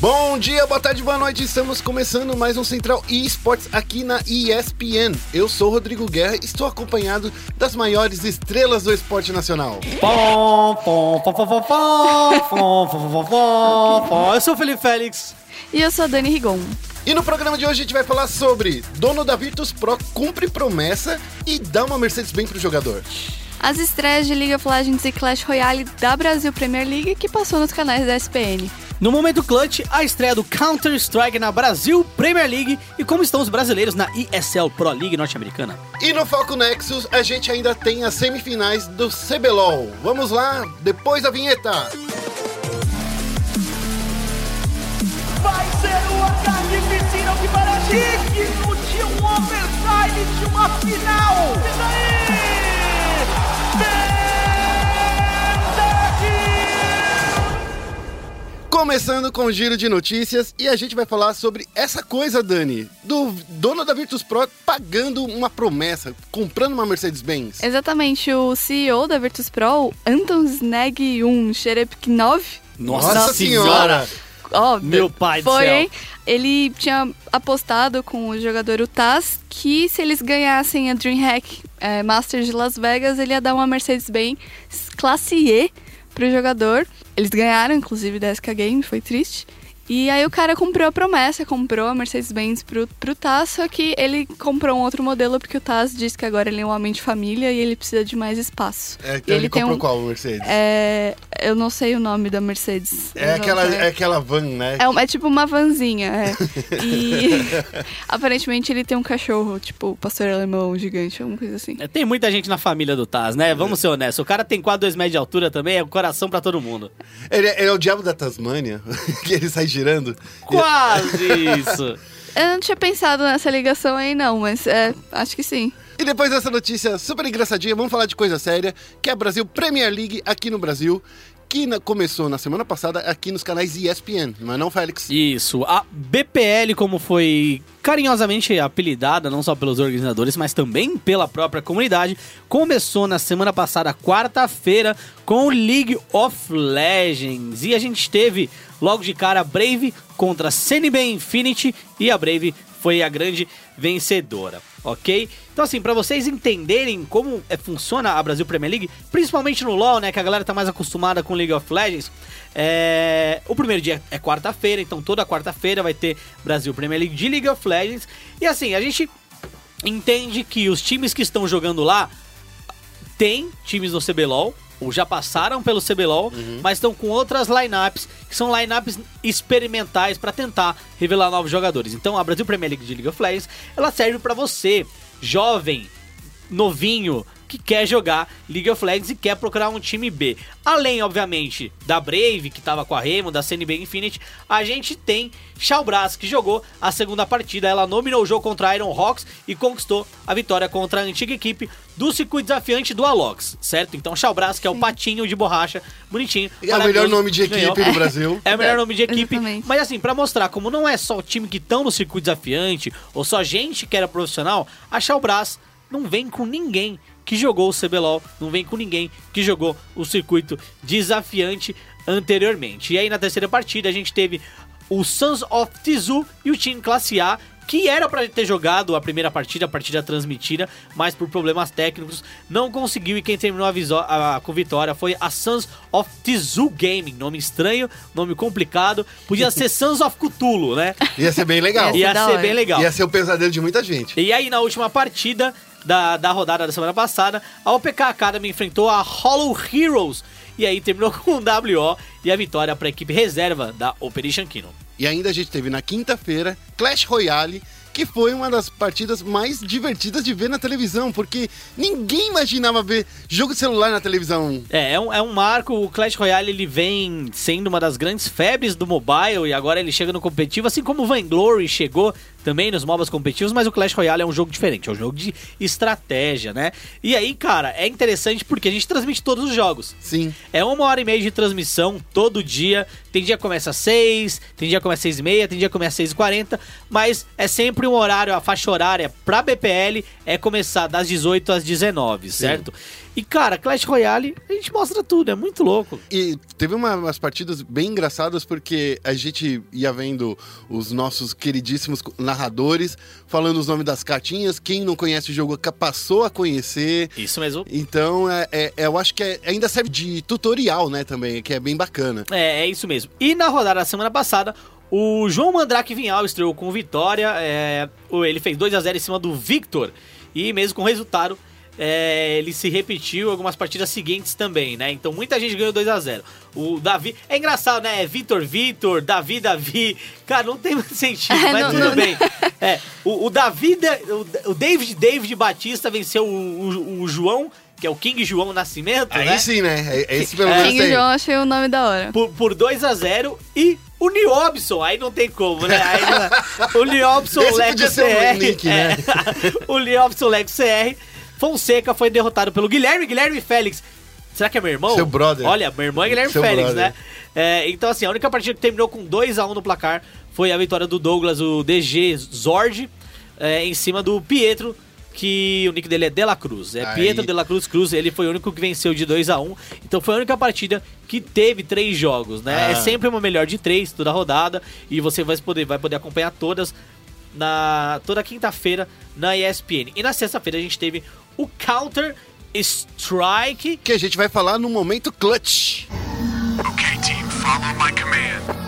Bom dia, boa tarde, boa noite. Estamos começando mais um Central eSports aqui na ESPN. Eu sou Rodrigo Guerra e estou acompanhado das maiores estrelas do esporte nacional. Eu sou o Felipe Félix. E eu sou a Dani Rigon. E no programa de hoje a gente vai falar sobre dono da Virtus Pro cumpre promessa e dá uma Mercedes-Benz pro jogador. As estreias de League of Legends e Clash Royale da Brasil Premier League que passou nos canais da SPN. No momento clutch, a estreia do Counter-Strike na Brasil Premier League e como estão os brasileiros na ESL Pro League norte-americana. E no Foco Nexus a gente ainda tem as semifinais do CBLOL. Vamos lá, depois da vinheta. Vai ser uma carnificina que parece digno de um overtime de uma final. E daí? Começando com o giro de notícias e a gente vai falar sobre essa coisa, Dani, do dono da Virtus Pro pagando uma promessa, comprando uma Mercedes-Benz. Exatamente, o CEO da Virtus Pro, Anton Snag 1 Sherepknov. Nossa, Nossa senhora! Ó, Meu pai foi, do céu. hein? Ele tinha apostado com o jogador Utaz que se eles ganhassem a DreamHack é, Masters de Las Vegas, ele ia dar uma Mercedes-Benz classe E pro jogador. Eles ganharam, inclusive, da SK Game, foi triste. E aí o cara comprou a promessa, comprou a Mercedes-Benz pro, pro Taz, só que ele comprou um outro modelo porque o Taz disse que agora ele é um homem de família e ele precisa de mais espaço. É, então ele, tem comprou um- qual Mercedes? É, eu não sei o nome da Mercedes. É, aquela, é aquela van, né? É, é tipo uma vanzinha, é. E aparentemente ele tem um cachorro, tipo pastor alemão gigante, alguma coisa assim. É, Tem muita gente na família do Taz, né? Vamos ser honestos. O cara tem quase 2 metros de altura também, é o coração pra todo mundo. Ele, é- ele é o diabo da Tasmânia, que ele sai girando. Quase isso. Eu não tinha pensado nessa ligação aí não, mas é, acho que sim. E depois dessa notícia super engraçadinha, vamos falar de coisa séria, que é a Brasil Premier League aqui no Brasil, que na- começou na semana passada aqui nos canais ESPN, não é não, Félix? Isso, a BPL, como foi carinhosamente apelidada, não só pelos organizadores, mas também pela própria comunidade, começou na semana passada, quarta-feira, com League of Legends. E a gente teve logo de cara Brave contra CNB Infinity e a Brave foi a grande vencedora, ok? Então assim, pra vocês entenderem como é, funciona a Brasil Premier League, principalmente no LoL, né, que a galera tá mais acostumada com League of Legends, é... o primeiro dia é quarta-feira, então toda quarta-feira vai ter Brasil Premier League de League of Legends. E assim, a gente entende que os times que estão jogando lá tem times no CBLOL, ou já passaram pelo CBLOL, mas estão com outras lineups, que são lineups experimentais para tentar revelar novos jogadores. Então a Brasil Premier League de League of Legends, ela serve para você, jovem, novinho, que quer jogar League of Legends e quer procurar um time B. Além, obviamente, da Brave, que tava com a Remo, da CNB Infinity, a gente tem Shalbras, que jogou a segunda partida. Ela nominou o jogo contra a Iron Hawks e conquistou a vitória contra a antiga equipe do circuito desafiante do Alox, certo? Então, Shalbras, que é o patinho de borracha, bonitinho. É o melhor nome de equipe ganhou. do Brasil. É o melhor nome de equipe. Exatamente. Mas assim, pra mostrar como não é só o time que estão no circuito desafiante, ou só gente que era profissional, a Shalbras não vem com ninguém que jogou o CBLOL, não vem com ninguém que jogou o circuito desafiante anteriormente. E aí na terceira partida a gente teve o Sons of Tizu e o time classe A, que era pra ter jogado a primeira partida, a partida transmitida, mas por problemas técnicos não conseguiu e quem terminou a a- com vitória foi a Sons of Tizu Gaming, nome estranho, nome complicado, podia ser Sons of Cthulhu, né? Ia ser bem legal. Ia Ia da ser bem legal. Ia ser o pesadelo de muita gente. E aí, na última partida da, da rodada da semana passada, a OPK Academy enfrentou a Hollow Heroes. E aí terminou com um WO e a vitória para a equipe reserva da Operation Kino. E ainda a gente teve na quinta-feira Clash Royale, que foi uma das partidas mais divertidas de ver na televisão, porque ninguém imaginava ver jogo de celular na televisão. É, é um, é um marco. O Clash Royale ele vem sendo uma das grandes febres do mobile e agora ele chega no competitivo, assim como o Vainglory chegou também nos MOBAs competitivos, mas o Clash Royale é um jogo diferente, é um jogo de estratégia, né? E aí, cara, é interessante porque a gente transmite todos os jogos. Sim. É uma hora e meia de transmissão todo dia. Tem dia que começa às 6, tem dia que começa às 6 e meia, tem dia que começa às 6 e 40, mas é sempre um horário, a faixa horária pra BPL é começar das 18 às 19, certo? E, cara, Clash Royale, a gente mostra tudo, é muito louco. E teve uma- umas partidas bem engraçadas porque a gente ia vendo os nossos queridíssimos narradores falando os nomes das cartinhas. Quem não conhece o jogo passou a conhecer. Isso mesmo. Então, é, é- eu acho que é- ainda serve de tutorial, né, também, que é bem bacana. É, é isso mesmo. E na rodada da semana passada, o João Mandrake Vinhal estreou com vitória. é, ele fez 2 a 0 em cima do Victor. E mesmo com o resultado, é, ele se repetiu em algumas partidas seguintes também, né? Então muita gente ganhou 2 a 0 O Davi. É engraçado, né? É Vitor, Vitor, Davi, Davi. Cara, não tem muito sentido, É, mas não- tudo não- bem. É, o, o Davi, da- o, David, David Batista venceu o, o- o João, que é o King João Nascimento, Aí né? sim, né? É, é esse pelo menos King tem. João, achei o nome da hora. por, por 2 a 0 e o Niobson, aí não tem como, né? Aí não- o Niobson Leco ser um CR. nick, né? é, o Niobson Leco CR. Fonseca foi derrotado pelo Guilherme, Guilherme Félix. Será que é meu irmão? Seu brother. Olha, meu irmão é Guilherme Seu Félix, brother. né? É, então, assim, a única partida que terminou com 2 a 1 no placar foi a vitória do Douglas, o DG Zord, é, em cima do Pietro, que o nick dele é De La Cruz. É Aí. Pietro De La Cruz Cruz, ele foi o único que venceu de 2 a 1 Então foi a única partida que teve três jogos, né? Ah. É sempre uma melhor de três toda a rodada e você vai poder, vai poder acompanhar todas na toda quinta-feira na ESPN. E na sexta-feira a gente teve o Counter Strike Que a gente vai falar no momento clutch. Okay, team, follow my command.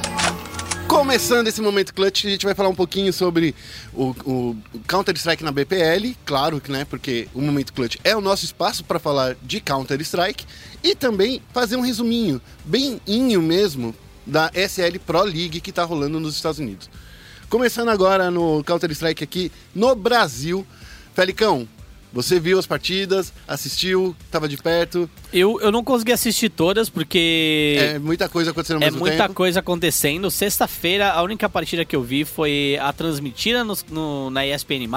Começando esse momento clutch, a gente vai falar um pouquinho sobre o, o Counter-Strike na BPL, claro que né, porque o momento clutch é o nosso espaço para falar de Counter-Strike e também fazer um resuminho, bem inho mesmo, da SL Pro League que tá rolando nos Estados Unidos. Começando agora no Counter-Strike aqui no Brasil. Felicão, você viu as partidas, assistiu, tava de perto, Eu, eu não consegui assistir todas porque é muita coisa acontecendo ao é mesmo muita tempo. coisa acontecendo. Sexta-feira, a única partida que eu vi foi a transmitida no, no- na ESPN+,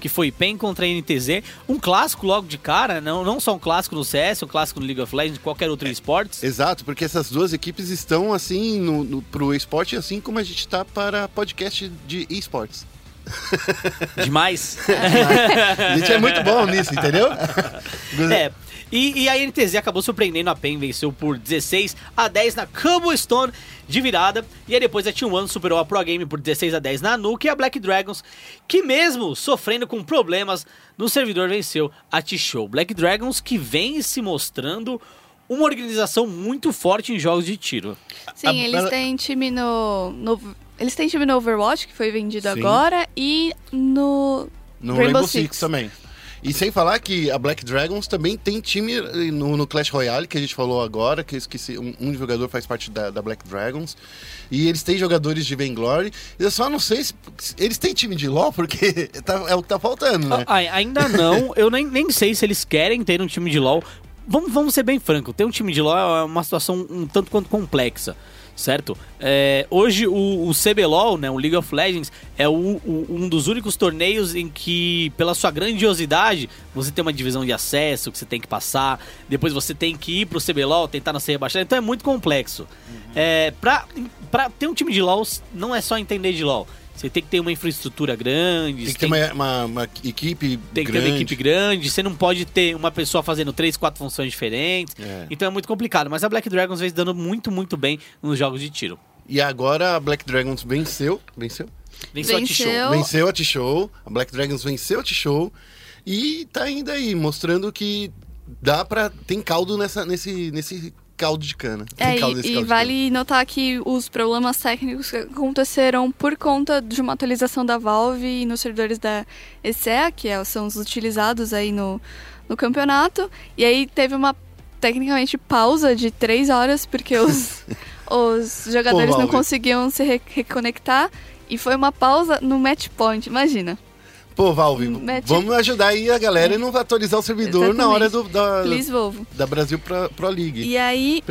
que foi PEN contra a NTZ. Um clássico logo de cara, não, não só um clássico no CS, um clássico no League of Legends, qualquer outro esportes. Exato, porque essas duas equipes estão assim no, no, pro esporte, assim como a gente tá para podcast de esportes. Demais. A gente é muito bom nisso, entendeu? É. E, e a NTZ acabou surpreendendo a PEN, venceu por 16 a 10 na Cobblestone de virada. E aí depois a T1 superou a Pro Game por 16 a 10 na Nuke e a Black Dragons, que mesmo sofrendo com problemas no servidor, venceu a T-Show. Black Dragons que vem se mostrando uma organização muito forte em jogos de tiro. Sim, A- eles têm time no, no- Eles têm time no Overwatch, que foi vendido Sim. agora, e no. No Rainbow Rainbow, Six. Six. também. E sem falar que a Black Dragons também tem time no, no Clash Royale, que a gente falou agora, que eu esqueci, um, um jogador faz parte da, da Black Dragons. E eles têm jogadores de Vainglory. Eu só não sei se. se eles têm time de LoL, porque tá- é o que tá faltando, né? Ah, ainda não, eu nem, nem sei se eles querem ter um time de LoL. Vamos, vamos ser bem franco, ter um time de LoL é uma situação um tanto quanto complexa, certo? É, hoje o, o CBLOL, né, o League of Legends, é o- o- um dos únicos torneios em que, pela sua grandiosidade, você tem uma divisão de acesso que você tem que passar, depois você tem que ir pro CBLOL, tentar não ser rebaixado, então é muito complexo. É, pra, pra ter um time de LoL, não é só entender de LoL. Você tem que ter uma infraestrutura grande, Tem que ter uma, uma- uma equipe tem que grande. ter uma equipe grande, você não pode ter uma pessoa fazendo três, quatro funções diferentes. É. Então é muito complicado. Mas a Black Dragons vem dando muito, muito bem nos jogos de tiro. E agora a Black Dragons venceu. Venceu? Venceu a Venceu. T-Show. Venceu a T-Show. A Black Dragons venceu a T-Show. E tá ainda aí, mostrando que dá pra. Tem caldo nessa, nesse, nesse caldo de cana. Tem É, caldo e, e vale notar que os problemas técnicos que aconteceram por conta de uma atualização da Valve nos servidores da ESEA, que é- são os utilizados aí no, no campeonato. E aí teve uma, tecnicamente, pausa de três horas, porque os, os jogadores não Valve. conseguiam se re- reconectar. E foi uma pausa no match point, imagina. Pô, Valve, Mete- vamos ajudar aí a galera e não atualizar o servidor na hora do, da, da Brasil Pro, Pro League. E aí,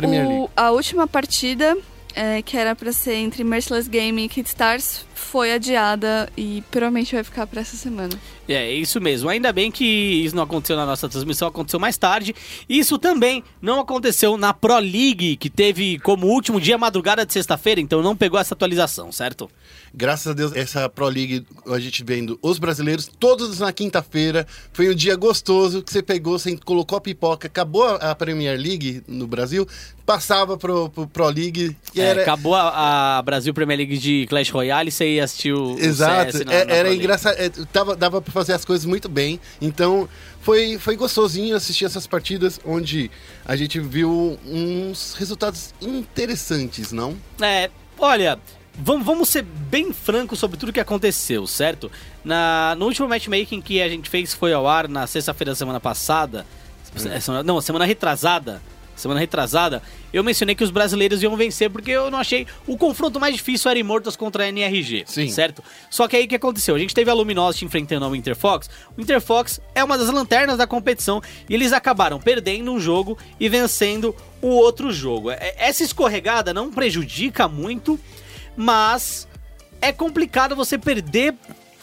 o- a última partida é, que era pra ser entre Merciless Game e Kid Stars, foi adiada e provavelmente vai ficar pra essa semana. É, isso mesmo. Ainda bem que isso não aconteceu na nossa transmissão, aconteceu mais tarde. Isso também não aconteceu na Pro League, que teve como último dia madrugada de sexta-feira, então não pegou essa atualização, certo? Graças a Deus, essa Pro League, a gente vendo os brasileiros, todos na quinta-feira. Foi um dia gostoso que você pegou, você colocou a pipoca, acabou a Premier League no Brasil, passava pro, pro Pro League e É, era. Acabou a, a Brasil Premier League de Clash Royale e você ia assistir o, o Exato, CS na, é- na era engraçado, é, tava, dava pra fazer as coisas muito bem, então foi, foi gostosinho assistir essas partidas onde a gente viu uns resultados interessantes, não? É, olha, vamos, vamos ser bem francos sobre tudo que aconteceu, certo? Na, no último matchmaking que a gente fez, foi ao ar na sexta-feira da semana passada, semana- não, semana retrasada, semana retrasada, eu mencionei que os brasileiros iam vencer porque eu não achei o confronto mais difícil era Immortals contra a NRG, Sim. certo? Só que aí o que aconteceu? A gente teve a Luminosity enfrentando o Interfox. O Interfox é uma das lanternas da competição e eles acabaram perdendo um jogo e vencendo o outro jogo. É- Essa escorregada não prejudica muito, mas é complicado você perder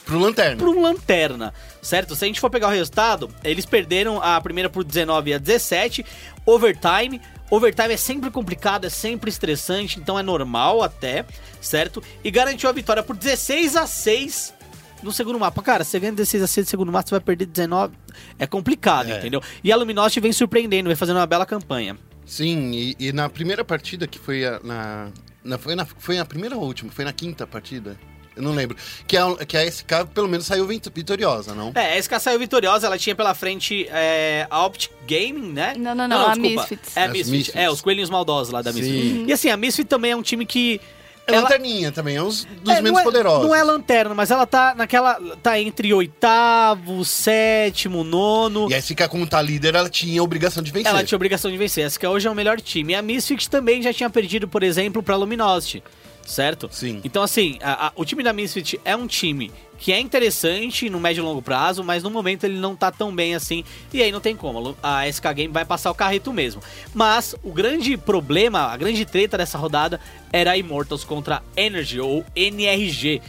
Pro Lanterna. um lanterna, certo? Se a gente for pegar o resultado, eles perderam a primeira por 19 a 17, overtime. Overtime é sempre complicado, é sempre estressante, então é normal até, certo? E garantiu a vitória por 16 a 6 no segundo mapa. Cara, você ganha 16 a 6 no segundo mapa, você vai perder 19. É complicado, É. entendeu? E a Luminosity vem surpreendendo, vem fazendo uma bela campanha. Sim, e, e na primeira partida que foi a, na, na- foi na. Foi na primeira ou última? Foi na quinta partida? Eu não lembro. Que a, que a SK pelo menos saiu vit- vitoriosa, não? É, a SK saiu vitoriosa, ela tinha pela frente é, a Optic Gaming, né? Não, não, não, a Misfits. É, a Misfits. Misfits. É, os coelhinhos maldosos lá da Sim. Misfits. E assim, a Misfit também é um time que... É ela- lanterninha também, é um dos é, menos não é, poderosos. Não é lanterna, mas ela tá naquela... Tá entre oitavo, sétimo, nono... E a SK, como tá líder, ela tinha a obrigação de vencer. Ela tinha obrigação de vencer. Essa que hoje é o melhor time. E a Misfits também já tinha perdido, por exemplo, pra Luminosity. Certo? Sim. Então, assim, a- a- o time da Misfit é um time que é interessante no médio e longo prazo, mas no momento ele não tá tão bem assim. E aí não tem como. A SK Game vai passar o carreto mesmo. Mas o grande problema, a grande treta dessa rodada era a Immortals contra a Energy, ou NRG.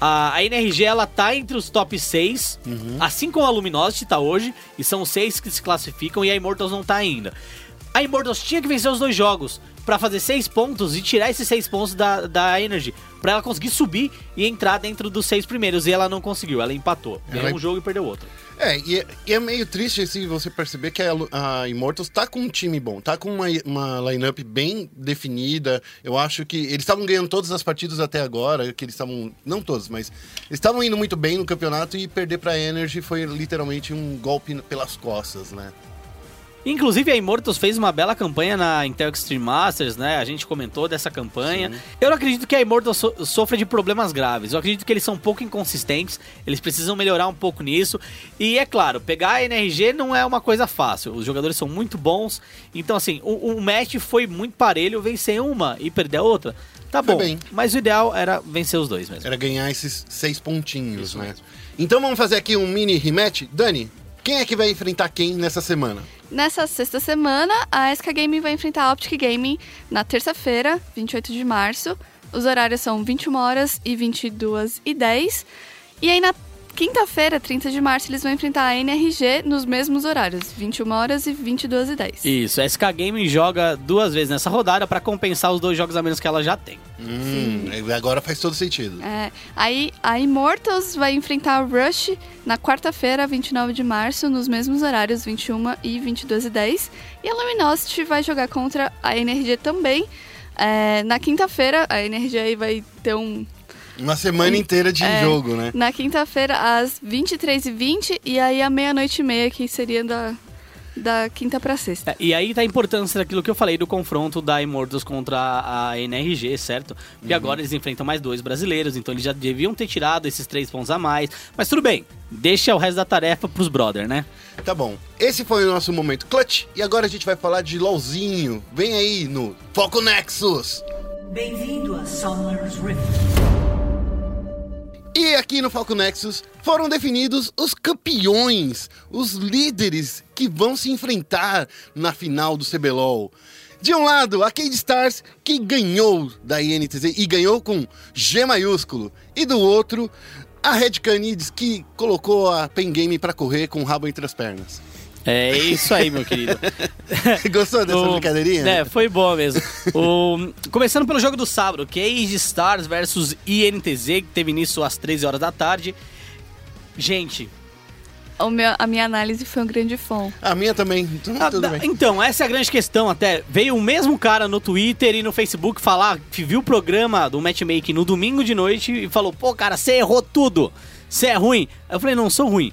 A, a NRG ela tá entre os top 6, assim como a Luminosity tá hoje, e são seis que se classificam, e a Immortals não tá ainda. A Immortals tinha que vencer os dois jogos pra fazer seis pontos e tirar esses seis pontos da, da Energy, pra ela conseguir subir e entrar dentro dos seis primeiros, e ela não conseguiu, ela empatou. Ganhou Ela- um jogo e perdeu outro. É, e é, e é meio triste se você perceber que a, a Immortals tá com um time bom, tá com uma, uma lineup bem definida. Eu acho que eles estavam ganhando todas as partidas até agora, que eles estavam. Não todos, mas. Eles estavam indo muito bem no campeonato e perder pra Energy foi literalmente um golpe pelas costas, né? Inclusive, a Immortals fez uma bela campanha na Intel Extreme Masters, né? A gente comentou dessa campanha. Eu não acredito que a Immortals so sofra de problemas graves. Eu acredito que eles são um pouco inconsistentes. Eles precisam melhorar um pouco nisso. E é claro, pegar a NRG não é uma coisa fácil. Os jogadores são muito bons. Então, assim, o, o match foi muito parelho. Vencer uma e perder a outra. Tá Foi bom. bem. Mas o ideal era vencer os dois mesmo. Era ganhar esses seis pontinhos, Isso né? mesmo. Então vamos fazer aqui um mini rematch. Dani, quem é que vai enfrentar quem nessa semana? Nessa sexta semana, a SK Gaming vai enfrentar a Optic Gaming na terça-feira, 28 de março. Os horários são 21 horas e 22 e 10. E aí na quinta-feira, 30 de março, eles vão enfrentar a NRG nos mesmos horários, 21 horas e 22 e 10. Isso, a SK Gaming joga duas vezes nessa rodada pra compensar os dois jogos a menos que ela já tem. Hum, agora faz todo sentido. É, aí a Immortals vai enfrentar a Rush na quarta-feira, 29 de março, nos mesmos horários, 21 e 22 e 10. E a Luminosity vai jogar contra a NRG também. É, na quinta-feira, a NRG aí vai ter um. Uma semana inteira de É. jogo, né? Na quinta-feira, às 23h20, e aí à meia-noite e meia, que seria da, da quinta pra sexta. É, e aí tá a importância daquilo que eu falei do confronto da Immortals contra a NRG, certo? Porque agora eles enfrentam mais dois brasileiros, então eles já deviam ter tirado esses três pontos a mais. Mas tudo bem, deixa o resto da tarefa pros brother, né? Tá bom. Esse foi o nosso momento clutch. E agora a gente vai falar de LOLzinho. Vem aí no Foco Nexus. Bem-vindo a Summer's Rift. E aqui no Falco Nexus foram definidos os campeões, os líderes que vão se enfrentar na final do CBLOL. De um lado, a Cade Stars, que ganhou da INTZ e ganhou com G maiúsculo. E do outro, a Red Canids, que colocou a Pen Game pra correr com o rabo entre as pernas. É isso aí, meu querido. Gostou dessa O- brincadeirinha? É, foi bom mesmo. O- Começando pelo jogo do sábado, Cage Stars versus INTZ, que teve início às 13 horas da tarde. Gente, O meu- a minha análise foi um grande fã. A minha também, então ah, tudo da- bem. então, essa é a grande questão até. Veio o mesmo cara no Twitter e no Facebook falar que viu o programa do matchmaking no domingo de noite e falou: pô, cara, você errou tudo. Você é ruim. Eu falei: não, sou ruim.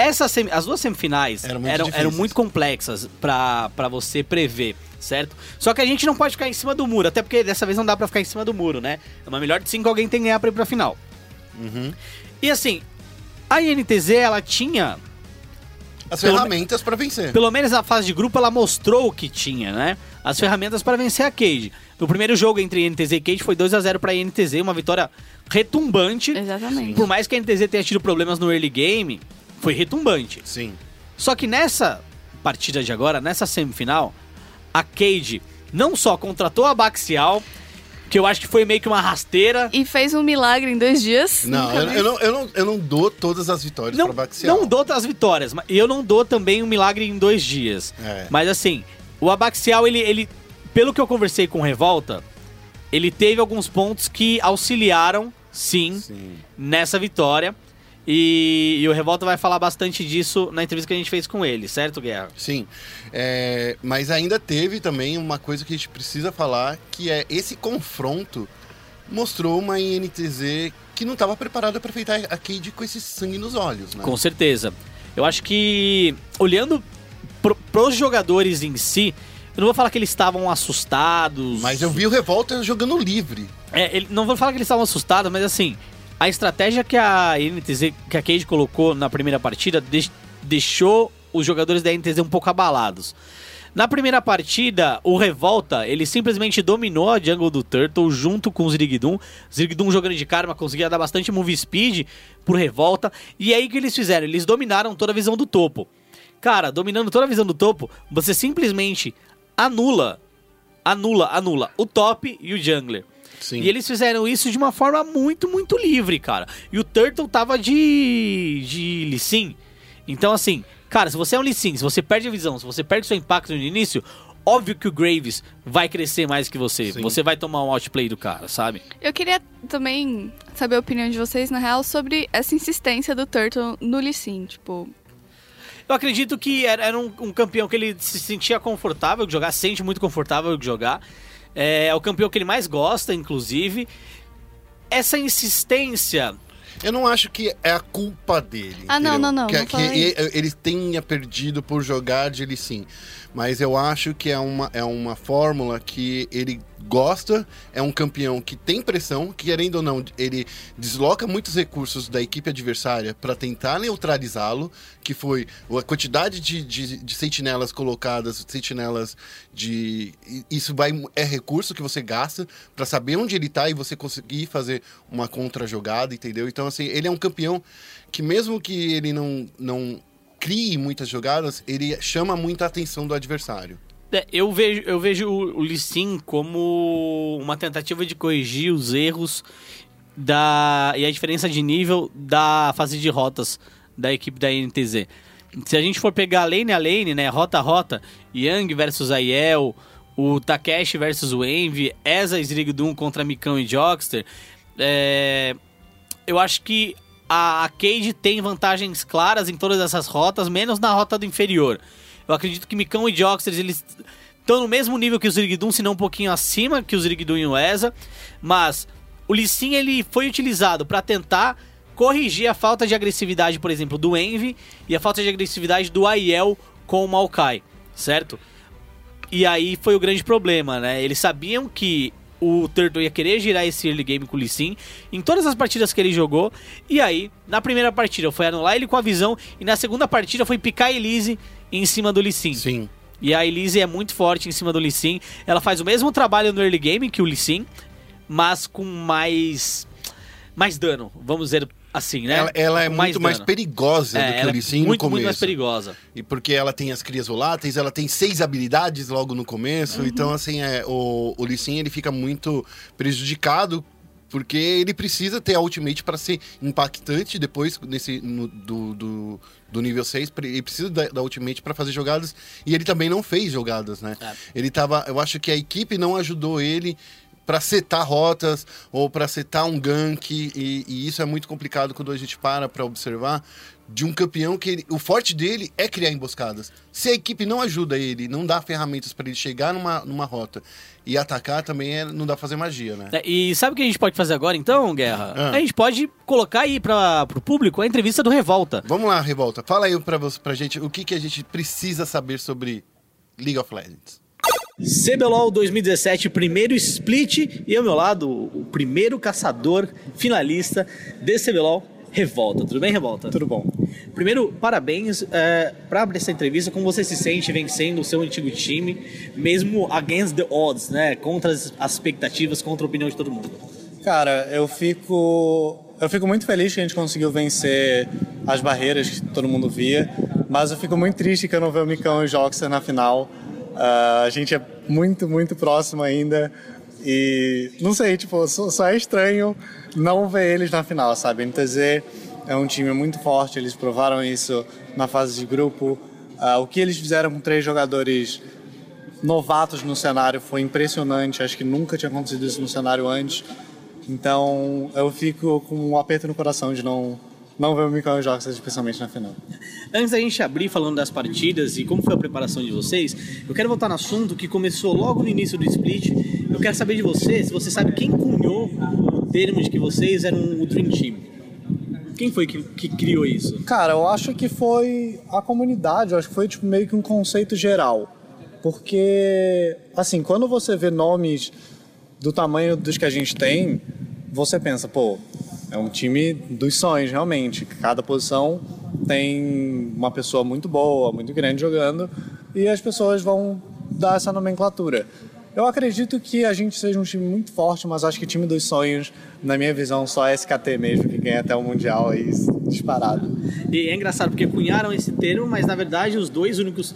Essas semi- as duas semifinais Eram eram, muito eram, difíceis. muito complexas pra pra você prever, certo? Só que a gente não pode ficar em cima do muro, até porque dessa vez não dá pra ficar em cima do muro, né? É uma melhor de cinco, alguém tem que ganhar pra ir pra final. Uhum. E assim, a INTZ, ela tinha As Pelo- ferramentas pra vencer. pelo menos na fase de grupo, ela mostrou o que tinha, né? As ferramentas para vencer a Cage. No primeiro jogo entre INTZ e Cage foi 2 a 0 para INTZ, uma vitória retumbante. Exatamente. Por mais que a INTZ tenha tido problemas no early game, foi retumbante. Sim. Só que nessa partida de agora, nessa semifinal, a Cage não só contratou a Baxial, que eu acho que foi meio que uma rasteira. E fez um milagre em dois dias. Não, eu, eu não, eu, não, eu não dou todas as vitórias Não, pra Baxial. não dou as vitórias, mas eu não dou também um milagre em dois dias. É. Mas assim, o Abaxial, ele, ele, pelo que eu conversei com o Revolta, ele teve alguns pontos que auxiliaram, sim, Sim. nessa vitória. E, e o Revolta vai falar bastante disso na entrevista que a gente fez com ele, certo, Guerra? Sim. É, mas ainda teve também uma coisa que a gente precisa falar, que é esse confronto mostrou uma INTZ que não estava preparada para enfrentar a Cade com esse sangue nos olhos, né? Com certeza. Eu acho que, olhando pro, pros jogadores em si, eu não vou falar que eles estavam assustados. Mas eu vi o Revolta jogando livre. É, ele- não vou falar que eles estavam assustados, mas assim, a estratégia que a NTZ, que a Cage colocou na primeira partida, deix- deixou os jogadores da NTZ um pouco abalados. Na primeira partida, o Revolta, ele simplesmente dominou a jungle do Turtle junto com o Zirigdum. Zirigdum jogando de karma, conseguia dar bastante move speed pro Revolta. E aí o que eles fizeram? Eles dominaram toda a visão do topo. Cara, dominando toda a visão do topo, você simplesmente anula, anula, anula o top e o jungler. Sim. E eles fizeram isso de uma forma muito, muito livre, cara. E o Turtle tava de. de Lee Sin. Então, assim, cara, se você é um Lee Sin, se você perde a visão, se você perde seu impacto no início, óbvio que o Graves vai crescer mais que você. Sim. Você vai tomar um outplay do cara, sabe? Eu queria também saber a opinião de vocês, na real, sobre essa insistência do Turtle no Lee Sin. Tipo, Eu acredito que era, um, um campeão que ele se sentia confortável de jogar, se sente muito confortável de jogar. É, é o campeão que ele mais gosta, inclusive. Essa insistência Eu não acho que é a culpa dele. Ah, não, entendeu? não, não, Que, não que fala e- ele tenha perdido por jogar de ele sim. Mas eu acho que é uma, é uma fórmula que ele gosta, é um campeão que tem pressão, que querendo ou não, ele desloca muitos recursos da equipe adversária para tentar neutralizá-lo, que foi a quantidade de, de, de sentinelas colocadas, sentinelas de. Isso vai, é recurso que você gasta para saber onde ele tá e você conseguir fazer uma contra-jogada, entendeu? Então, assim, ele é um campeão que, mesmo que ele não, não crie muitas jogadas, ele chama muita atenção do adversário. É, eu vejo, eu vejo o, o Lee Sin como uma tentativa de corrigir os erros da, e a diferença de nível da fase de rotas da equipe da NTZ. Se a gente for pegar lane a lane, né, rota a rota, Yang versus Aiel, o Takeshi versus o Envy, e Zrigdum contra Mikão e Jockster, é, eu acho que a, Cade tem vantagens claras em todas essas rotas, menos na rota do inferior. Eu acredito que Mikão e Jocksters, eles estão no mesmo nível que o Zirigdum, se não um pouquinho acima que o Zirigdum e o Eza, mas o Lee Sin, ele foi utilizado para tentar corrigir a falta de agressividade, por exemplo, do Envy e a falta de agressividade do Aiel com o Maokai, certo? E aí foi o grande problema, né? Eles sabiam que o Turtle ia querer girar esse early game com o Lee Sin em todas as partidas que ele jogou. E aí, na primeira partida foi anular ele com a visão e na segunda partida foi picar a Elise em cima do Lee Sin. Sim. E a Elise é muito forte em cima do Lee Sin. Ela faz o mesmo trabalho no early game que o Lee Sin, mas com mais mais dano, vamos dizer assim, né? Ela, ela é Com muito mais dano. perigosa do É, que ela o Lee Sin é no muito, começo. muito mais perigosa. E porque ela tem as crias voláteis, ela tem seis habilidades logo no Uhum. começo. Então, assim, é, o, o ele fica muito prejudicado porque ele precisa ter a ultimate para ser impactante depois nesse, no- do, do, do nível 6. Ele precisa da, da ultimate para fazer jogadas. E ele também não fez jogadas, né? É. Ele tava. Eu acho que a equipe não ajudou ele para setar rotas ou para setar um gank e, e isso é muito complicado quando a gente para para observar de um campeão que ele- o forte dele é criar emboscadas. Se a equipe não ajuda ele, não dá ferramentas para ele chegar numa, numa rota e atacar, também é- não dá pra fazer magia, né? É, E sabe o que a gente pode fazer agora, então, Guerra? Ah. A gente pode colocar aí para o público a entrevista do Revolta. Vamos lá, Revolta. Fala aí pra, você, pra gente o que, que a gente precisa saber sobre League of Legends. CBLOL 2017, primeiro split, e ao meu lado, o primeiro caçador finalista desse CBLOL, Revolta. Tudo bem, Revolta? Tudo bom. Primeiro, parabéns é, para abrir essa entrevista. Como você se sente vencendo o seu antigo time, mesmo against the odds, né? Contra as, as expectativas, contra a opinião de todo mundo. Cara, eu fico. Eu fico muito feliz que a gente conseguiu vencer as barreiras que todo mundo via, mas eu fico muito triste que eu não ver o Micão e o Joxer na final. Ah, a gente é muito, muito próximo ainda. E não sei, tipo, só, só é estranho não ver eles na final, sabe? NTZ é um time muito forte, eles provaram isso na fase de grupo. Ah, o que eles fizeram com três jogadores novatos no cenário foi impressionante. Acho que nunca tinha acontecido isso no cenário antes. Então eu fico com um aperto no coração de não, não ver o Mikael Jogos, especialmente na final. Antes da gente abrir falando das partidas e como foi a preparação de vocês, eu quero voltar no assunto que começou logo no início do split. Eu quero saber de você, se você sabe quem cunhou o termo de que vocês eram o Dream Team. Quem foi que, que criou isso? Cara, eu acho que foi a comunidade, eu acho que foi tipo, meio que um conceito geral. Porque, assim, quando você vê nomes do tamanho dos que a gente tem, você pensa, pô, é um time dos sonhos, realmente. Cada posição tem uma pessoa muito boa, muito grande jogando, e as pessoas vão dar essa nomenclatura. Eu acredito que a gente seja um time muito forte, mas acho que time dos sonhos, na minha visão, só é SKT mesmo, que ganha até o Mundial aí disparado. E é engraçado porque cunharam esse termo, mas na verdade os dois únicos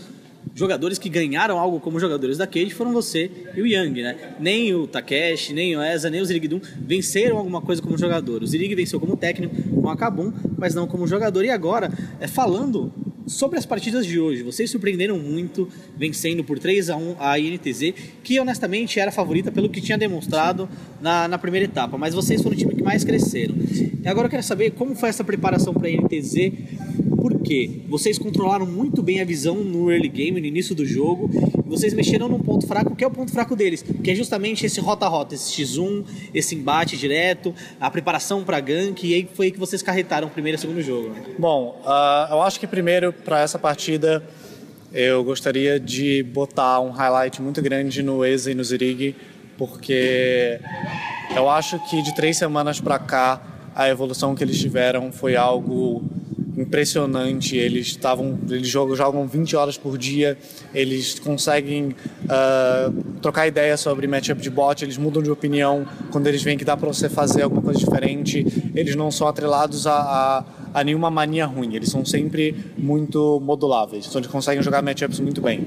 jogadores que ganharam algo como jogadores da Cade foram você e o Yang, né? Nem o Takeshi, nem o Eza, nem o Zirigdum venceram alguma coisa como jogador. O Zirig venceu como técnico com a Kabum, mas não como jogador. E agora, é, falando sobre as partidas de hoje, vocês surpreenderam muito vencendo por 3 a 1 a INTZ, que honestamente era a favorita pelo que tinha demonstrado na, na primeira etapa, mas vocês foram o time que mais cresceram. E agora eu quero saber como foi essa preparação para a INTZ porque vocês controlaram muito bem a visão no early game, no início do jogo, e vocês mexeram num ponto fraco, que é o ponto fraco deles, que é justamente esse rota-rota, esse X1, esse embate direto, a preparação para gank, e aí foi aí que vocês carretaram o primeiro e o segundo jogo. né? Bom, ah, eu acho que primeiro para essa partida eu gostaria de botar um highlight muito grande no Eza e no Zirig, porque eu acho que de três semanas para cá a evolução que eles tiveram foi algo impressionante. Eles estavam, eles jogam, jogam 20 horas por dia, eles conseguem ah, trocar ideia sobre matchup de bot, eles mudam de opinião quando eles veem que dá para você fazer alguma coisa diferente. Eles não são atrelados a, a, a nenhuma mania ruim, eles são sempre muito moduláveis, então eles conseguem jogar matchups muito bem.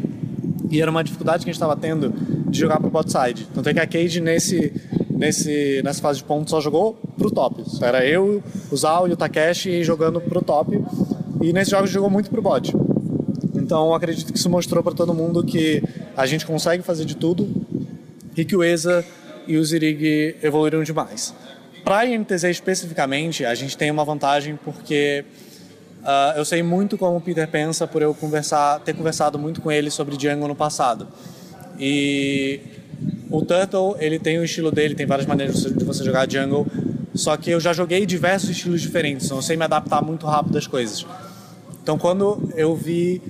E era uma dificuldade que a gente estava tendo de jogar pro bot side. Tanto é que a Cade nesse, nesse, nessa fase de pontos só jogou pro top. Era eu, o Zal e o Takeshi jogando pro top. E nesse jogo jogou muito pro bot. Então acredito que isso mostrou para todo mundo que a gente consegue fazer de tudo e que o ESA e o Zirig evoluíram demais. Para a INTZ especificamente, a gente tem uma vantagem porque ah, eu sei muito como o Peter pensa por eu conversar, ter conversado muito com ele sobre Django no passado. E o Turtle, ele tem o estilo dele, tem várias maneiras de você jogar Jungle, só que eu já joguei diversos estilos diferentes, então eu sei me adaptar muito rápido às coisas. Então quando eu vi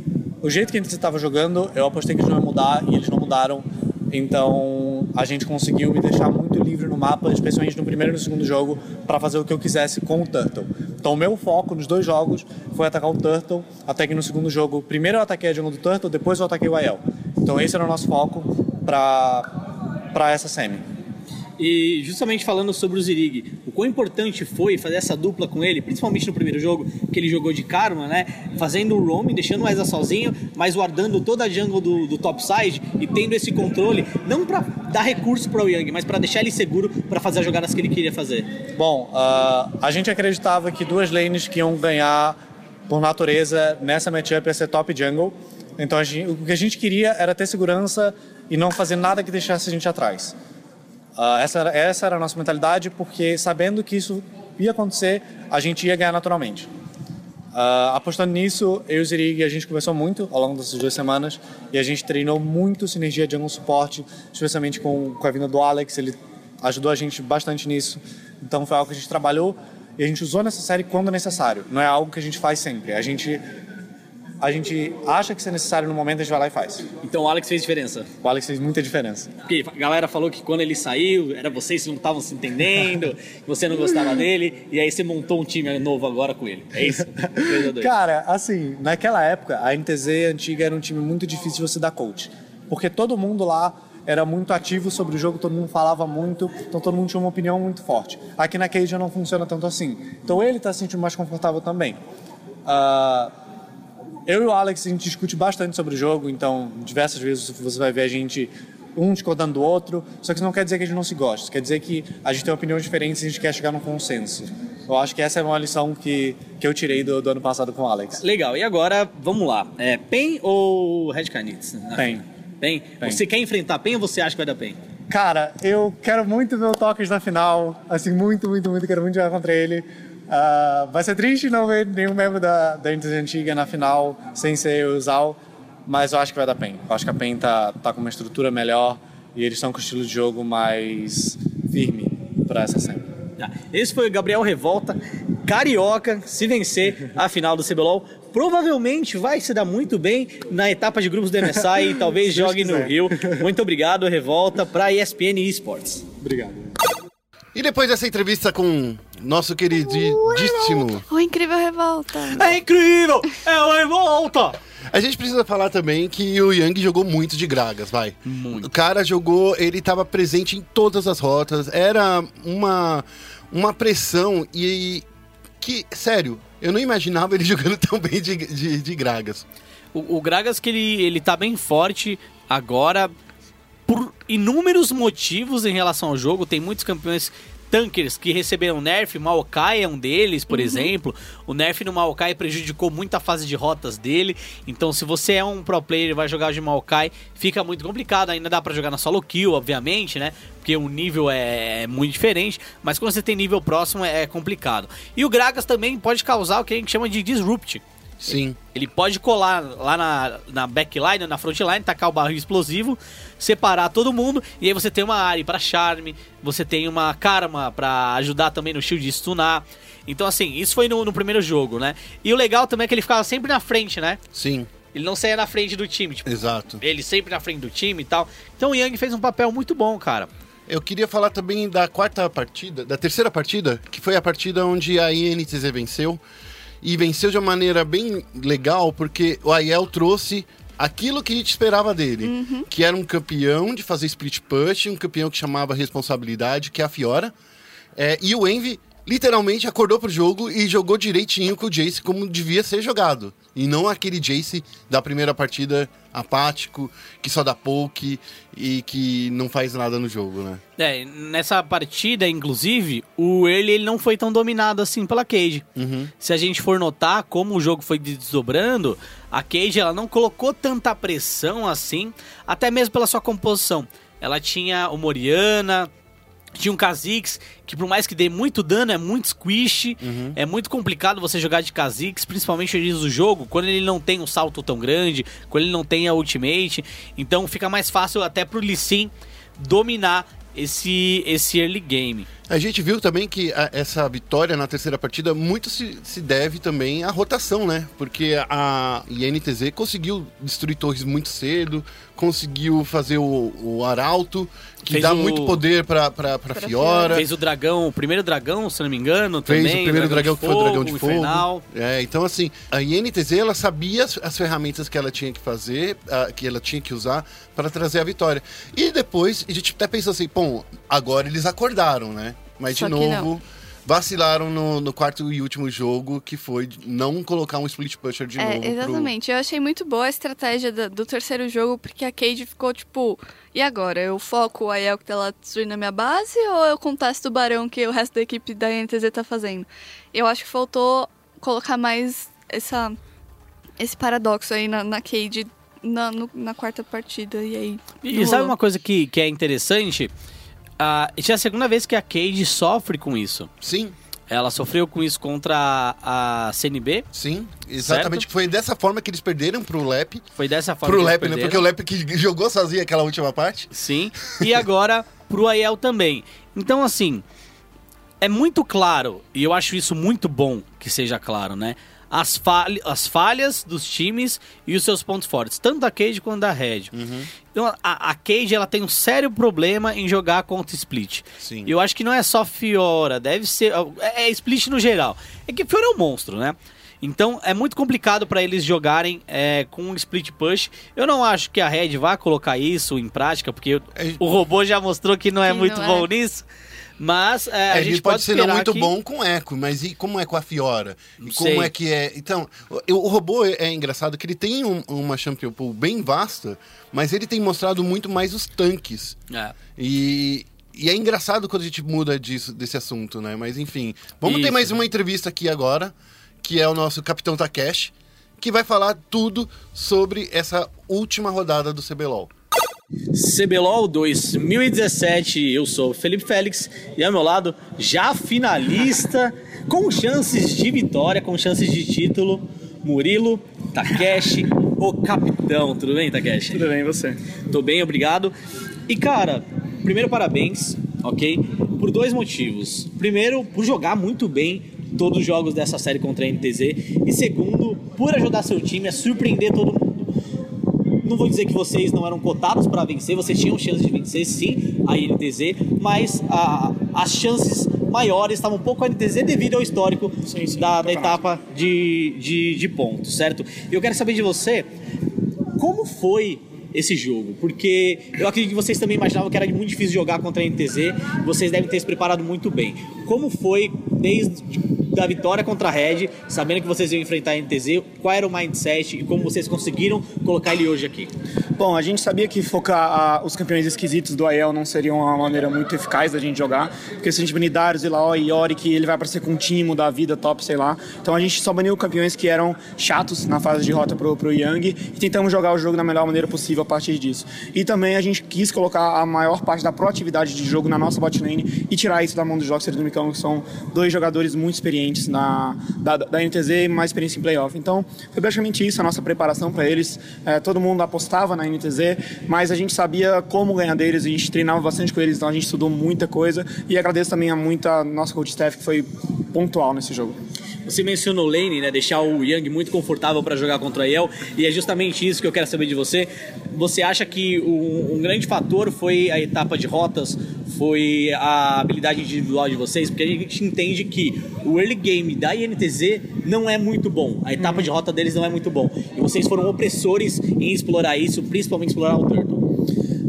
o jeito que eles estavam jogando, eu apostei que eles não iam mudar e eles não mudaram. Então a gente conseguiu me deixar muito livre no mapa, especialmente no primeiro e no segundo jogo, para fazer o que eu quisesse com o Turtle. Então o meu foco nos dois jogos foi atacar o Turtle, até que no segundo jogo, primeiro eu ataquei a jungle do Turtle, depois eu ataquei o Aiel. Então esse era o nosso foco para para essa semi. E justamente falando sobre o Zirig, o quão importante foi fazer essa dupla com ele, principalmente no primeiro jogo, que ele jogou de Karma, né? Fazendo o roaming, deixando o Eza sozinho, mas guardando toda a jungle do, do topside e tendo esse controle, não pra dar recurso para o Yang, mas para deixar ele seguro para fazer as jogadas que ele queria fazer. Bom, ah, a gente acreditava que duas lanes que iam ganhar por natureza nessa matchup ia ser top jungle. Então gente- o que a gente queria era ter segurança e não fazer nada que deixasse a gente atrás. Ah, essa, era, essa era a nossa mentalidade, porque sabendo que isso ia acontecer, a gente ia ganhar naturalmente. Ah, apostando nisso, eu e o Zirig, a gente conversou muito ao longo dessas duas semanas e a gente treinou muito sinergia de algum suporte, especialmente com, com a vinda do Alex, ele ajudou a gente bastante nisso. Então foi algo que a gente trabalhou e a gente usou nessa série quando necessário. Não é algo que a gente faz sempre. A gente, a gente acha que isso é necessário no momento, a gente vai lá e faz. Então o Alex fez diferença. O Alex fez muita diferença. Porque a galera falou que quando ele saiu, era vocês que não estavam se entendendo, que você não gostava dele, e aí você montou um time novo agora com ele. É isso? Cara, assim, naquela época, a NTZ antiga era um time muito difícil de você dar coach. Porque todo mundo lá era muito ativo sobre o jogo, todo mundo falava muito, então todo mundo tinha uma opinião muito forte. Aqui na Cage não funciona tanto assim. Então ele tá se sentindo mais confortável também. Ah, eu e o Alex, a gente discute bastante sobre o jogo, então diversas vezes você vai ver a gente um discordando do outro, só que isso não quer dizer que a gente não se gosta, quer dizer que a gente tem opiniões diferentes e a gente quer chegar num consenso. Eu acho que essa é uma lição que, que eu tirei do, do ano passado com o Alex. Legal, e agora, vamos lá. É, PEN ou Red? PEN. PEN? PEN. Você quer enfrentar PEN ou você acha que vai dar PEN? Cara, eu quero muito ver o Tokens na final. Assim, muito, muito, muito. Quero muito jogar contra ele. Ah, vai ser triste não ver nenhum membro da, da NTZ antiga na final sem ser o Zal. Mas eu acho que vai dar PEN. Eu acho que a PEN tá, tá com uma estrutura melhor e eles estão com um estilo de jogo mais firme para essa série. Tá. Esse foi o Gabriel Revolta, carioca, se vencer a final do CBLOL. Provavelmente vai se dar muito bem na etapa de grupos do MSI e talvez jogue no. Rio. Muito obrigado, Revolta, para ESPN Esports. Obrigado. E depois dessa entrevista com nosso queridíssimo, O incrível revolta. É incrível! É o Revolta! a gente precisa falar também que o Yang jogou muito de Gragas, vai. O cara jogou, ele estava presente em todas as rotas, era uma, uma pressão e que, sério, eu não imaginava ele jogando tão bem de, de, de Gragas. O, o Gragas que ele, ele tá bem forte agora por inúmeros motivos em relação ao jogo. Tem muitos campeões tankers que receberam nerf, Maokai é um deles, por exemplo. O nerf no Maokai prejudicou muito a fase de rotas dele. Então, se você é um pro player e vai jogar de Maokai, fica muito complicado. Ainda dá pra jogar na solo kill, obviamente, né? Porque o nível é muito diferente, mas quando você tem nível próximo é é complicado. E o Gragas também pode causar o que a gente chama de disrupt. Sim. Ele pode colar lá na, na backline, na frontline, tacar o barril explosivo, separar todo mundo, e aí você tem uma Ari pra charme, você tem uma Karma pra ajudar também no shield de stunar. Então, assim, isso foi no, no primeiro jogo, né? E o legal também é que ele ficava sempre na frente, né? Sim, Ele não saía na frente do time, tipo, exato. ele sempre na frente do time e tal. Então o Yang fez um papel muito bom, cara. Eu queria falar também da quarta partida, da terceira partida, que foi a partida onde a INTZ venceu. E venceu de uma maneira bem legal, porque o Aiel trouxe aquilo que a gente esperava dele. Que era um campeão de fazer split push, um campeão que chamava responsabilidade, que é a Fiora. É, e o Envy literalmente acordou pro jogo e jogou direitinho com o Jace como devia ser jogado. E não aquele Jace da primeira partida apático, que só dá poke e que não faz nada no jogo, né? É, nessa partida, inclusive, o early ele não foi tão dominado assim pela Cage. Se a gente for notar como o jogo foi desdobrando, a Cage ela não colocou tanta pressão assim, até mesmo pela sua composição. Ela tinha o Moriana, tinha um Kha'Zix, que por mais que dê muito dano, é muito squish. É muito complicado você jogar de Kha'Zix, principalmente no início do jogo, quando ele não tem um salto tão grande, quando ele não tem a ultimate. Então fica mais fácil até pro Lee Sin dominar esse, esse early game. A gente viu também que a- essa vitória na terceira partida muito se, se deve também à rotação, né? Porque a INTZ conseguiu destruir torres muito cedo, conseguiu fazer o, o arauto, que Fez dá o- muito poder pra, pra, pra Fiora. Fez o dragão, o primeiro dragão, se não me engano, Fez também. o primeiro dragão, de que foi o dragão de o fogo. Infernal. É, então assim, a INTZ ela sabia as, as ferramentas que ela tinha que fazer, ah, que ela tinha que usar para trazer a vitória. E depois a gente até pensou assim, bom, agora eles acordaram, né? Mas Só de novo, vacilaram no, no quarto e último jogo, que foi não colocar um split pusher de novo. É, pro- exatamente. Eu achei muito boa a estratégia da- do, terceiro jogo, porque a Cade ficou tipo, e agora? Eu foco o Aiel que tá lá destruindo a minha base ou eu contesto o Barão que o resto da equipe da NTZ tá fazendo? Eu acho que faltou colocar mais essa, esse paradoxo aí na, na Cade na, no- na quarta partida. E aí. E sabe rolou. uma coisa que, que é interessante? Ah, já é a segunda vez que a Cade sofre com isso. Sim, Ela sofreu com isso contra a, a CNB. sim. Exatamente. Foi dessa forma que eles perderam pro Lep. Foi dessa forma Pro que Lep, né? Porque o Lep que jogou sozinho aquela última parte. Sim. E agora pro Aiel também. Então, assim, é muito claro, e eu acho isso muito bom que seja claro, né? As, falha, as falhas dos times e os seus pontos fortes, tanto da Cage quanto da Red. Então, a, a Cage ela tem um sério problema em jogar contra Split. Sim. Eu acho que não é só Fiora, deve ser. É, é Split no geral. É que Fiora é um monstro, né? Então é muito complicado para eles jogarem é, com um split push. Eu não acho que a Red vá colocar isso em prática, porque É- o robô já mostrou que não é Que muito não bom é. nisso. Mas é, É, a ele gente pode, pode ser muito que- bom com eco, mas e como é com a Fiora? E como sei. é que é? Então, o, o robô é, é engraçado que ele tem um- uma champion pool bem vasta, mas ele tem mostrado muito mais os tanques. É. E, e é engraçado quando a gente muda disso, desse assunto, né? Mas enfim, vamos ter Isso. mais uma entrevista aqui agora, que é o nosso Capitão Takeshi, que vai falar tudo sobre essa última rodada do CBLOL. CBLOL 2017, eu sou Felipe Félix e ao meu lado, já finalista, com chances de vitória, com chances de título, Murilo Takeshi, o capitão. Tudo bem, Takeshi? Tudo bem, e você? Tô bem, obrigado. E cara, primeiro parabéns, ok? Por dois motivos. Primeiro, por jogar muito bem todos os jogos dessa série contra a NTZ. E segundo, por ajudar seu time a surpreender todo mundo. Não vou dizer que vocês não eram cotados para vencer, vocês tinham chance de vencer sim a INTZ, mas a- as chances maiores estavam um pouco a NTZ devido ao histórico Sim, sim, da, da etapa de, de, de pontos, certo? E eu quero saber de você, como foi esse jogo? Porque eu acredito que vocês também imaginavam que era muito difícil jogar contra a NTZ, vocês devem ter se preparado muito bem. Como foi desde da vitória contra a Red, sabendo que vocês iam enfrentar a NTZ, qual era o mindset e como vocês conseguiram colocar ele hoje aqui? Bom, a gente sabia que focar ah, os campeões esquisitos do AEL não seria uma maneira muito eficaz da gente jogar, porque se a gente banir Darius, Ilaoi e Yorick, ele vai aparecer com um Timo da vida top, sei lá. Então a gente só baniu campeões que eram chatos na fase de rota pro, pro Yang e tentamos jogar o jogo da melhor maneira possível a partir disso. E também a gente quis colocar a maior parte da proatividade de jogo na nossa bot lane e tirar isso da mão do Joxer e do Que são dois jogadores muito experientes na, da, da NTZ e mais experiência em playoff. Então, foi praticamente isso a nossa preparação para eles. É, todo mundo apostava na NTZ, mas a gente sabia como ganhar deles, a gente treinava bastante com eles, então a gente estudou muita coisa. E agradeço também a muita nossa coach staff que foi pontual nesse jogo. Você mencionou o lane, né? Deixar o Yang muito confortável para jogar contra a Yel, e é justamente isso que eu quero saber de você. Você acha que um, um grande fator foi a etapa de rotas, foi a habilidade individual de vocês? Porque a gente entende que o early game da INTZ não é muito bom, a etapa de rota deles não é muito bom, e vocês foram opressores em explorar isso, principalmente explorar o Turtle.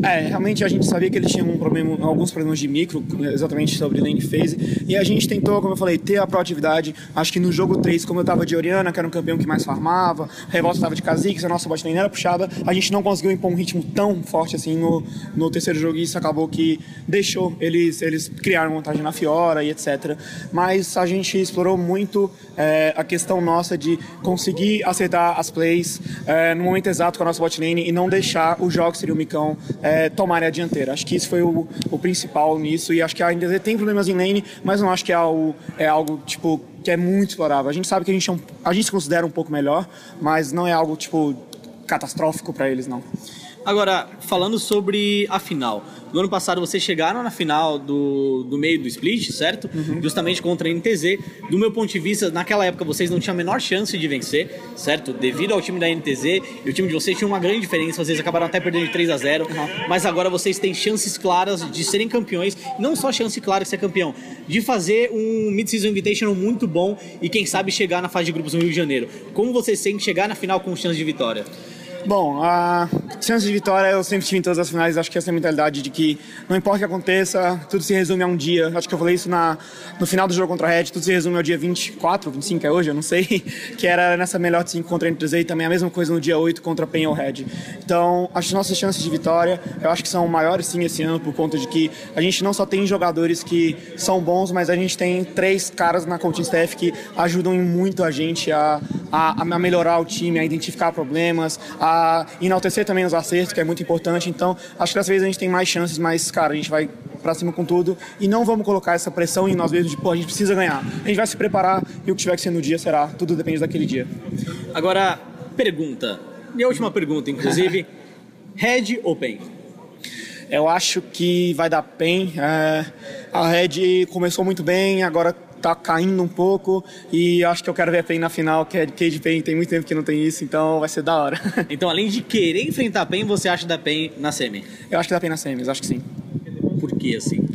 É, realmente a gente sabia que eles tinham um problema, alguns problemas de micro, exatamente sobre lane phase, e a gente tentou, como eu falei, ter a proatividade. Acho que no jogo 3, como eu tava de Oriana, que era um campeão que mais farmava, Revolta tava de Kha'Zix, a nossa bot lane era puxada, a gente não conseguiu impor um ritmo tão forte assim no, no terceiro jogo, e isso acabou que deixou eles, eles criaram vantagem na Fiora e etc. Mas a gente explorou muito é, a questão nossa de conseguir acertar as plays é, no momento exato com a nossa bot lane e não deixar o Jox e o Micão é, tomarem a dianteira. Acho que isso foi o, o principal nisso e acho que a NDZ tem problemas em lane, mas não acho que é algo, é algo tipo que é muito explorável. A gente sabe que a gente, é um, a gente se considera um pouco melhor, mas não é algo tipo catastrófico para eles não. Agora, falando sobre a final, No ano passado vocês chegaram na final do, do meio do split, certo? Justamente contra a NTZ. Do meu ponto de vista, naquela época vocês não tinham a menor chance de vencer, certo? Devido ao time da NTZ, e o time de vocês tinha uma grande diferença, vocês acabaram até perdendo de 3 a 0 mas agora vocês têm chances claras de serem campeões, não só chance clara de ser campeão, de fazer um Mid-Season Invitational muito bom e quem sabe chegar na fase de grupos no Rio de Janeiro. Como vocês sentem chegar na final com chance de vitória? Bom, a chance de vitória eu sempre tive em todas as finais. Acho que essa é a mentalidade de que não importa o que aconteça, tudo se resume a um dia. Acho que eu falei isso na, no final do jogo contra a Red, tudo se resume ao dia 24, 25 é hoje, eu não sei, que era nessa melhor de 5 contra a NTZ e também a mesma coisa no dia 8 contra a Pen ou Red. Então, as nossas chances de vitória, eu acho que são maiores sim esse ano por conta de que a gente não só tem jogadores que são bons, mas a gente tem três caras na coaching staff que ajudam muito a gente a, a, a melhorar o time, a identificar problemas, a enaltecer também os acertos, que é muito importante. Então, acho que dessa vez a gente tem mais chances, mas, cara, a gente vai pra cima com tudo e não vamos colocar essa pressão em nós mesmos de, pô, a gente precisa ganhar. A gente vai se preparar e o que tiver que ser no dia será. Tudo depende daquele dia. Agora, pergunta. Minha última pergunta, inclusive. Red ou Pen? Eu acho que vai dar PEN. É, a Red começou muito bem, agora tá caindo um pouco e acho que eu quero ver a PEN na final, que é de Cage PEN, tem muito tempo que não tem isso, então vai ser da hora. Então, além de querer enfrentar a PEN, você acha da PEN na semi? Eu acho que dá PEN na semis, acho que sim. Por que assim?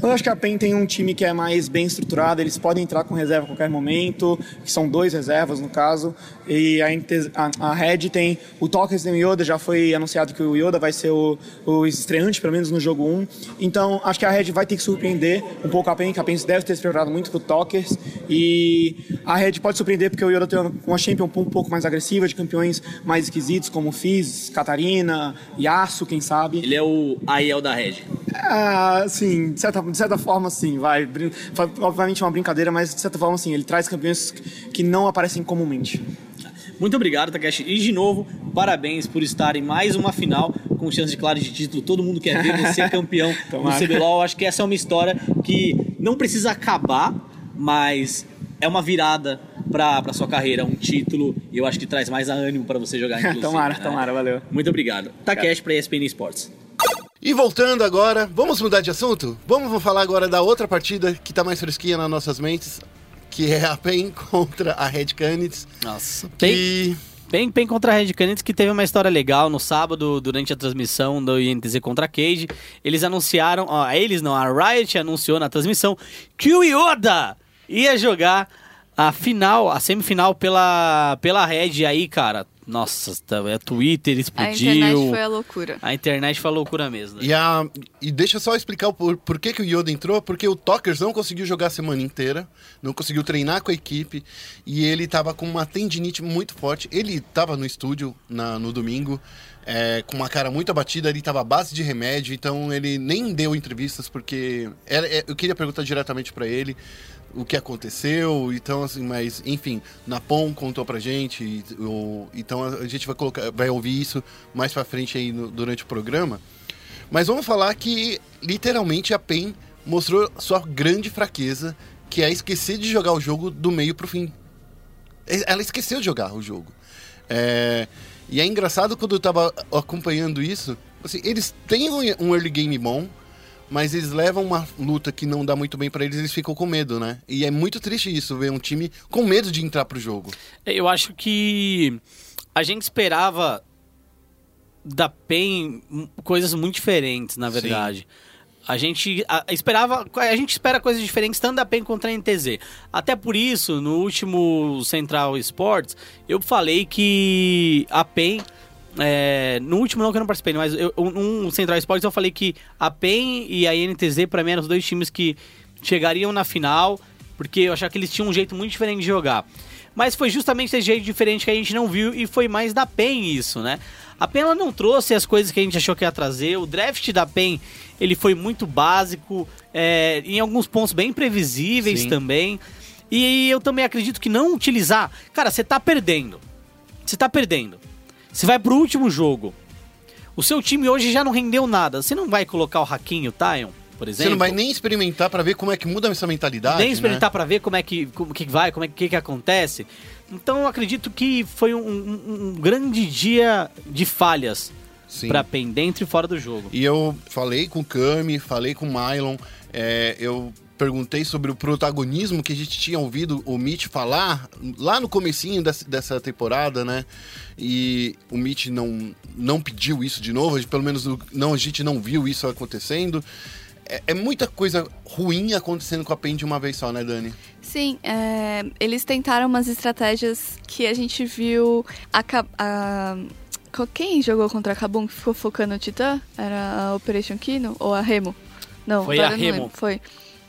Eu acho que a PEN tem um time que é mais bem estruturado, eles podem entrar com reserva a qualquer momento, que são dois reservas no caso, e a, a, a Red tem o Tokers e o Yoda, já foi anunciado que o Yoda vai ser o, o estreante, pelo menos no jogo 1, então acho que a Red vai ter que surpreender um pouco a PEN, que a PEN deve ter se preparado muito pro Tokers, e a Red pode surpreender porque o Yoda tem uma, uma champion um pouco mais agressiva, de campeões mais esquisitos, como Fizz, Catarina, Yasuo, quem sabe. Ele é o Aiel da Red. Ah, sim, de certa, de certa forma, sim, vai. Obviamente é uma brincadeira, mas de certa forma, sim, ele traz campeões que não aparecem comumente. Muito obrigado, Takeshi. E de novo, parabéns por estar em mais uma final com chance de claro de título. Todo mundo quer ver você campeão do. CBLOL. Acho que essa é uma história que não precisa acabar, mas é uma virada pra sua carreira, um título. E eu acho que traz mais ânimo pra você jogar, inclusive. tomara, né? tomara, valeu. Muito obrigado. Takeshi pra ESPN Sports. E voltando agora, vamos mudar de assunto? Vamos falar agora da outra partida que tá mais fresquinha nas nossas mentes, que é a PEN contra a Red Canids. Nossa. Tem, Que Bem, bem contra a Red Canids, que teve uma história legal no sábado, durante a transmissão do INTZ contra a Cage. Eles anunciaram, ó, eles não, a Riot anunciou na transmissão que o Yoda ia jogar a final, a semifinal pela, pela Red. E aí, cara, nossa, tá- é Twitter A explodiu. internet foi a loucura. A internet foi loucura mesmo. E, a, e deixa eu só explicar o por, por que, que o Yoda entrou, porque o Tokers não conseguiu jogar a semana inteira, não conseguiu treinar com a equipe, e ele tava com uma tendinite muito forte. Ele tava no estúdio na- no domingo, é, com uma cara muito abatida, ele tava à base de remédio, então ele nem deu entrevistas, porque era- é, eu queria perguntar diretamente para ele o que aconteceu, então assim, mas enfim, Napom contou pra gente, o- então a, gente vai colocar, vai ouvir isso mais pra frente aí no- durante o programa. Mas vamos falar que literalmente a PEN mostrou sua grande fraqueza, que é esquecer de jogar o jogo do meio pro fim. E- Ela esqueceu de jogar o jogo. É, E é engraçado quando eu tava acompanhando isso, assim, eles têm um early game bom, mas eles levam uma luta que não dá muito bem pra eles, eles ficam com medo, né? E é muito triste isso, ver um time com medo de entrar pro jogo. Eu acho que a gente esperava da PEN coisas muito diferentes, na Sim. verdade. A gente a- esperava, a gente espera coisas diferentes tanto da PEN contra a NTZ. Até por isso, no último Central Sports, eu falei que a PEN é, no último não que eu não participei, mas eu, um Central Sports eu falei que a PEN e a NTZ pra mim eram os dois times que chegariam na final, porque eu achava que eles tinham um jeito muito diferente de jogar. Mas foi justamente esse jeito diferente que a gente não viu e foi mais da PEN isso, né? A PEN ela não trouxe as coisas que a gente achou que ia trazer. O draft da PEN ele foi muito básico, é, em alguns pontos bem previsíveis Sim. também. E eu também acredito que não utilizar. Cara, você tá perdendo. Você tá perdendo. Você vai pro último jogo. O seu time hoje já não rendeu nada. Você não vai colocar o Raquinho, o Tyon, por exemplo? Você não vai nem experimentar pra ver como é que muda essa mentalidade, nem né? experimentar pra ver como é que, como que vai, como é que, que acontece. Então eu acredito que foi um, um- um grande dia de falhas pra PEN dentro e fora do jogo. E eu falei com o Kami, falei com o Mylon, é, eu perguntei sobre o protagonismo que a gente tinha ouvido o Mitch falar lá no comecinho dessa, dessa temporada, né? E o Mitch não, não pediu isso de novo, pelo menos não, a gente não viu isso acontecendo. É, é muita coisa ruim acontecendo com a PEN de uma vez só, né, Dani? Sim, é, eles tentaram umas estratégias que a gente viu. A, a- quem jogou contra a Kabum que ficou focando o Titã? Era a Operation Kino ou a Remo? Não, Foi a Remo. lembro. Foi.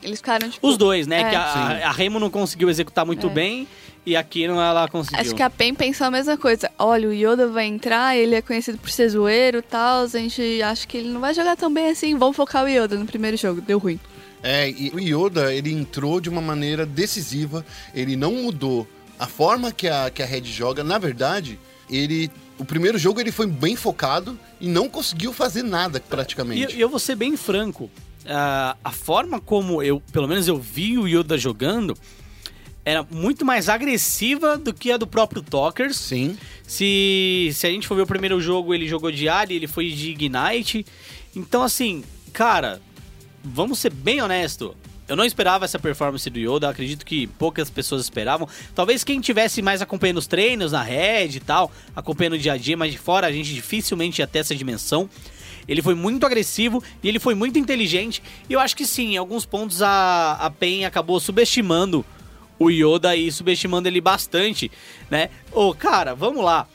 Eles ficaram, tipo. Os dois, né? É. Que a, a Remo não conseguiu executar muito É. bem e a Kino ela conseguiu. Acho que a PEN pensou a mesma coisa. Olha, o Yoda vai entrar, ele é conhecido por ser zoeiro e tal. A gente acha que ele não vai jogar tão bem assim. Vamos focar o Yoda no primeiro jogo. Deu ruim. É, e o Yoda, ele entrou de uma maneira decisiva, ele não mudou a forma que a, que a Red joga. Na verdade, ele. O primeiro jogo ele foi bem focado e não conseguiu fazer nada praticamente. e eu vou ser bem franco. Ah, a forma como eu, pelo menos eu vi o Yoda jogando, era muito mais agressiva do que a do próprio Talkers. Sim. Se, se a gente for ver o primeiro jogo, ele jogou de Ali, ele foi de Ignite. Então, assim, cara, vamos ser bem honesto. Eu não esperava essa performance do Yoda, acredito que poucas pessoas esperavam. Talvez quem tivesse mais acompanhando os treinos na Red e tal, acompanhando o dia a dia, mas de fora a gente dificilmente ia ter essa dimensão. Ele foi muito agressivo e ele foi muito inteligente. E eu acho que sim, em alguns pontos a, a PEN acabou subestimando o Yoda e subestimando ele bastante, né? Ô, cara, vamos lá.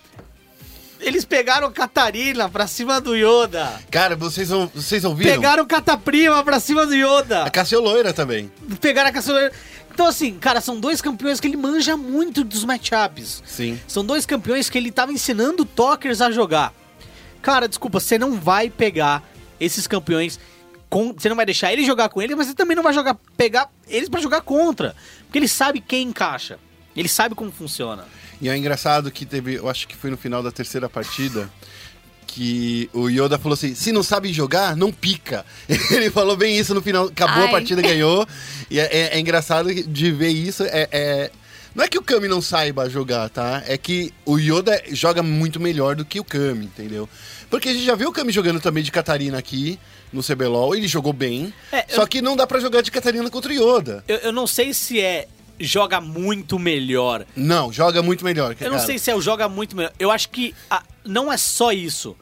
Eles pegaram Catarina pra cima do Yoda. Cara, vocês, vocês ouviram? Pegaram Cataprima pra cima do Yoda. A Cassio Loira também. Pegaram a caçula. Então, assim, cara, são dois campeões que ele manja muito dos matchups. Sim. São dois campeões que ele tava ensinando Talkers a jogar. Cara, desculpa, você não vai pegar esses campeões. Com, você não vai deixar ele jogar com eles, mas você também não vai jogar pegar eles pra jogar contra. Porque ele sabe quem encaixa. Ele sabe como funciona. E é engraçado que teve, eu acho que foi no final da terceira partida, que o Yoda falou assim: se não sabe jogar, não pica. Ele falou bem isso no final, acabou a Ai. partida, ganhou. E é, é- é engraçado de ver isso. É, é- Não é que o Kami não saiba jogar, tá? É que o Yoda joga muito melhor do que o Kami, entendeu? Porque a gente já viu o Kami jogando também de Catarina aqui no CBLOL, ele jogou bem. É, só eu- que não dá pra jogar de Catarina contra o Yoda. Eu, eu não sei se é joga muito melhor. Não, joga muito melhor. Eu não sei se é o joga muito melhor. Eu acho que ah, não é só isso.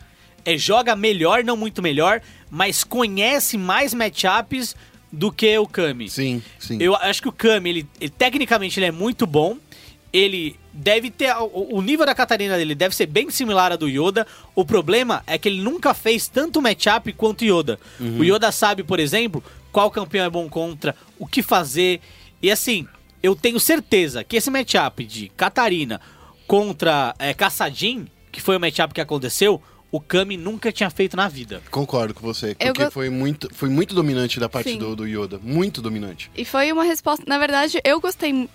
É joga melhor, não muito melhor, mas conhece mais matchups do que o Kami. Sim, sim. Eu acho que o Kami, ele, ele- tecnicamente, ele é muito bom. Ele deve ter. O, o nível da Catarina dele deve ser bem similar a do Yoda. O problema é que ele nunca fez tanto matchup quanto o Yoda. O Yoda sabe, por exemplo, qual campeão é bom contra, o que fazer. E assim, eu tenho certeza que esse matchup de Catarina contra é, Caçadin, que foi o matchup que aconteceu, o Kami nunca tinha feito na vida. Concordo com você, porque go- foi, muito, foi muito dominante da parte Sim. do, do Yoda. Muito dominante. E foi uma resposta. Na verdade, eu gostei.